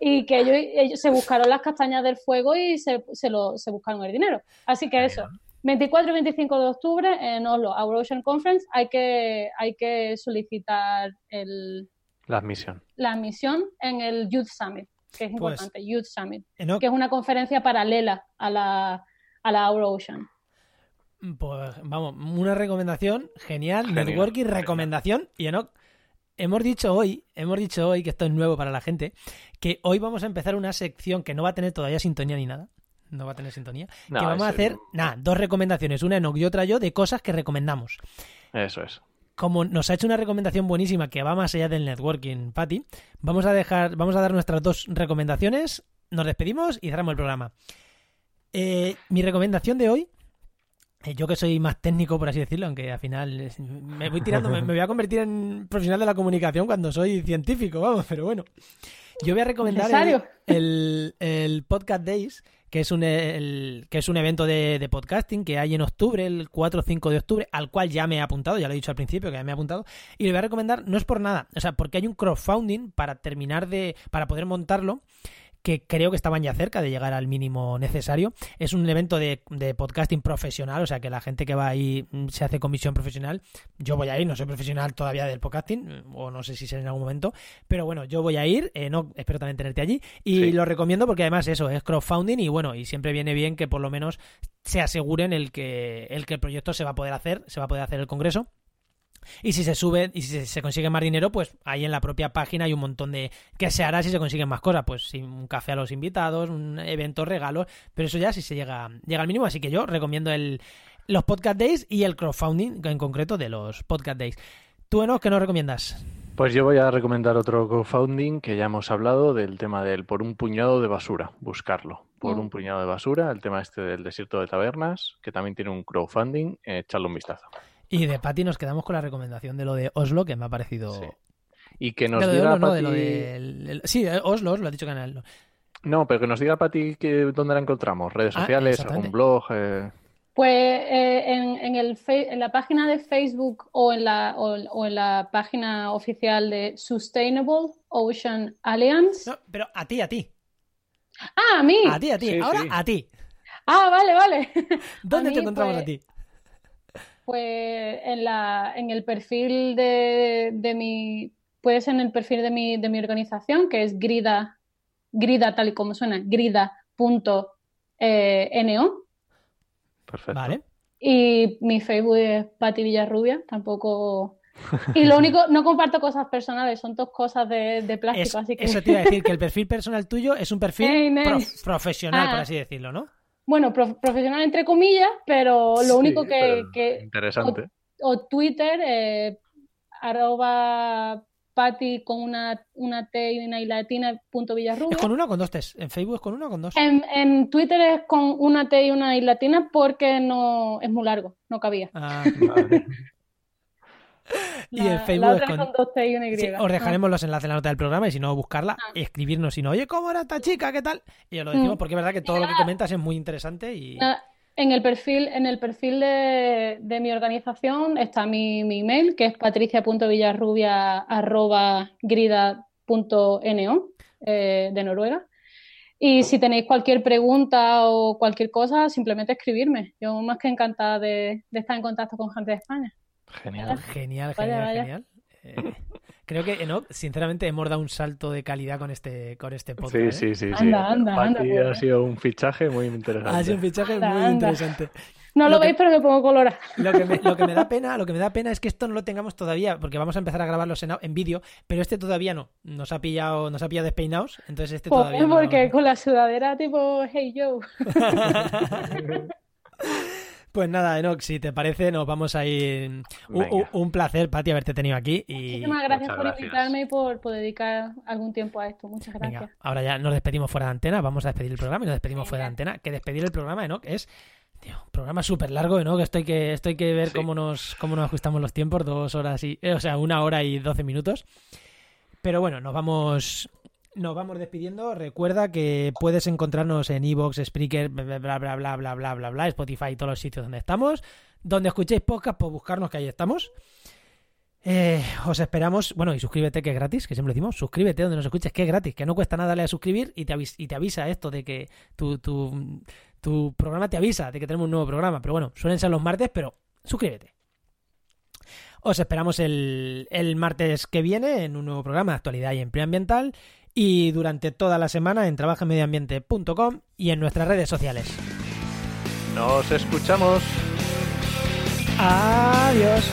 y que ellos, ellos se buscaron las castañas del fuego y se, se, lo, se buscaron el dinero. Así que eso, 24 y 25 de octubre en Oslo, Our Ocean Conference, hay que, hay que solicitar el,
La admisión.
la admisión en el Youth Summit, que es
Pues,
importante, Youth Summit
Enoch,
que es una conferencia paralela a la, a la Our Ocean.
Pues vamos, una recomendación genial,
Genial,
networking,
genial.
recomendación. Y Enoch, hemos dicho hoy, hemos dicho hoy, que esto es nuevo para la gente, que hoy vamos a empezar una sección que no va a tener todavía sintonía ni nada. No va a tener sintonía.
No,
que vamos a hacer, nada, dos recomendaciones, una Enoch y otra yo, de cosas que recomendamos.
Eso es.
Como nos ha hecho una recomendación buenísima que va más allá del networking, Patty, vamos a dejar, vamos a dar nuestras dos recomendaciones, nos despedimos y cerramos el programa. Eh, mi recomendación de hoy, yo que soy más técnico, por así decirlo, aunque al final es- me voy tirando, me, me voy a convertir en profesional de la comunicación cuando soy científico, vamos, pero bueno. Yo voy a recomendar el, el- el Podcast Days, que es un, el- que es un evento de, de podcasting que hay en octubre, el 4 o 5 de octubre, al cual ya me he apuntado, ya lo he dicho al principio, que ya me he apuntado, y le voy a recomendar, no es por nada, o sea, porque hay un crowdfunding para terminar de, para poder montarlo, que creo que estaban ya cerca de llegar al mínimo necesario. Es un evento de, de podcasting profesional, o sea que la gente que va ahí mm, se hace comisión profesional. Yo voy a ir, no soy profesional todavía del podcasting, eh, o no sé si seré en algún momento, pero bueno, yo voy a ir, eh, no, espero también tenerte allí, y
Sí.
lo recomiendo porque además eso, es crowdfunding y bueno, y siempre viene bien que por lo menos se aseguren el que el que el proyecto se va a poder hacer, se va a poder hacer el congreso. Y si se sube y si se, consigue más dinero, pues ahí en la propia página hay un montón de qué se hará si se consiguen más cosas. Pues un café a los invitados, un evento, regalos, pero eso ya si se llega, llega al mínimo. Así que yo recomiendo el, los Podcast Days y el crowdfunding en concreto de los Podcast Days. ¿Tú, Enoch, qué nos recomiendas?
Pues yo voy a recomendar otro crowdfunding que ya hemos hablado del tema del por un puñado de basura, buscarlo. Por
Mm.
un puñado de basura, el tema este del desierto de tabernas, que también tiene un crowdfunding, eh, echarle un vistazo.
Y de Patty nos quedamos con la recomendación de lo de Oslo, que me ha parecido...
Sí. Y que nos
lo de
diga
Oslo, no, de
Pati-
lo del- el- Sí, eh, Oslo, Oslo, ha dicho Canal.
No, pero que nos diga Pati que dónde la encontramos, redes
Ah,
sociales, algún blog. eh,
Pues eh, en, en el fe- en la página de Facebook o en la, o, o en la página oficial de Sustainable Ocean Alliance.
No, pero a ti, a ti.
Ah, a mí.
A ti, a ti.
Sí,
Ahora
sí.
a ti.
Ah, vale, vale.
¿Dónde te encontramos
pues,
a ti?
Pues en la, en el perfil de, de mi, puede ser en el perfil de mi, de mi organización, que es Grida, Grida tal y como suena, grida.no.
perfecto.
Vale.
Y mi Facebook es Pati Villarrubia, tampoco. Y lo único, no comparto cosas personales, son dos cosas de, de plástico,
Es-
así que.
Eso te iba a decir, que el perfil personal tuyo es un perfil profesional, por
Ah.
así decirlo, ¿no?
Bueno, prof- profesional entre comillas, pero lo
Sí,
único que, que-
Interesante.
o Twitter, eh, arroba Patti con una, una T y una I latina, punto Villarrubia.
¿Es con una o con dos T's? ¿En Facebook es con una o con dos?
En, en Twitter es con una T y una I latina porque no es muy largo, no cabía.
Ah,
Vale.
y en Facebook
la
es
otra
con...
con dos T y una Y.
Sí, os dejaremos los enlaces en la nota del programa y si no, buscarla
Ah.
escribirnos. Si no, oye, ¿cómo era esta chica? ¿Qué tal? Y os lo decimos
Mm.
porque es verdad que todo lo que comentas es muy interesante y...
Ah, En el perfil, en el perfil de, de mi organización está mi, mi email, que es patricia.villarrubia.grida.no eh, de Noruega. Y si tenéis cualquier pregunta o cualquier cosa, simplemente escribirme. Yo más que encantada de, de estar en contacto con gente de España.
Genial.
Genial,
Vaya,
genial,
vaya.
genial. Eh, creo que, Enoch, sinceramente, hemos dado un salto de calidad con este, con este podcast.
Sí,
¿eh?
sí, sí, sí.
Anda, anda, pues.
ha sido un fichaje muy
Ha sido
interesante.
un fichaje
Anda,
muy
anda.
interesante.
No
Lo
lo,
que-
veis, pero me pongo colorada.
Lo que, me, lo que me da pena, lo que me da pena es que esto no lo tengamos todavía, porque vamos a empezar a grabarlos en, en vídeo, pero este todavía no. Nos ha pillado, nos ha pillado despeinados, entonces este todavía
Joder,
no.
porque con la sudadera tipo Hey Joe.
Pues nada, Enoch, si te parece, nos vamos a ir. Un, placer, Pati, haberte tenido aquí. Y
Muchísimas gracias
Muchas
por
gracias.
invitarme y por, por dedicar algún tiempo a esto. Muchas gracias.
venga, ahora ya nos despedimos fuera de antena, vamos a despedir el programa y nos despedimos fuera de antena. Que despedir el programa, Enoch, es. Tío, un programa súper largo, Enoch. Esto hay que, esto hay que ver
Sí.
cómo, nos, cómo nos ajustamos los tiempos, dos horas y. eh, o sea, una hora y doce minutos. Pero bueno, nos vamos. Nos vamos despidiendo. Recuerda que puedes encontrarnos en Evox, Spreaker, bla bla bla bla bla bla bla bla, Spotify y todos los sitios donde estamos. Donde escuchéis podcast, pues buscarnos que ahí estamos. Eh, os esperamos, bueno, y suscríbete que es gratis, que siempre decimos, suscríbete donde nos escuches, que es gratis, que no cuesta nada darle a suscribir y te, avis- y te avisa esto de que tu, tu, tu programa te avisa de que tenemos un nuevo programa. Pero bueno, suelen ser los martes, pero suscríbete. Os esperamos el, el martes que viene en un nuevo programa de actualidad y empleo ambiental y durante toda la semana en trabajamedioambiente.com y en nuestras redes sociales.
Nos escuchamos.
Adiós.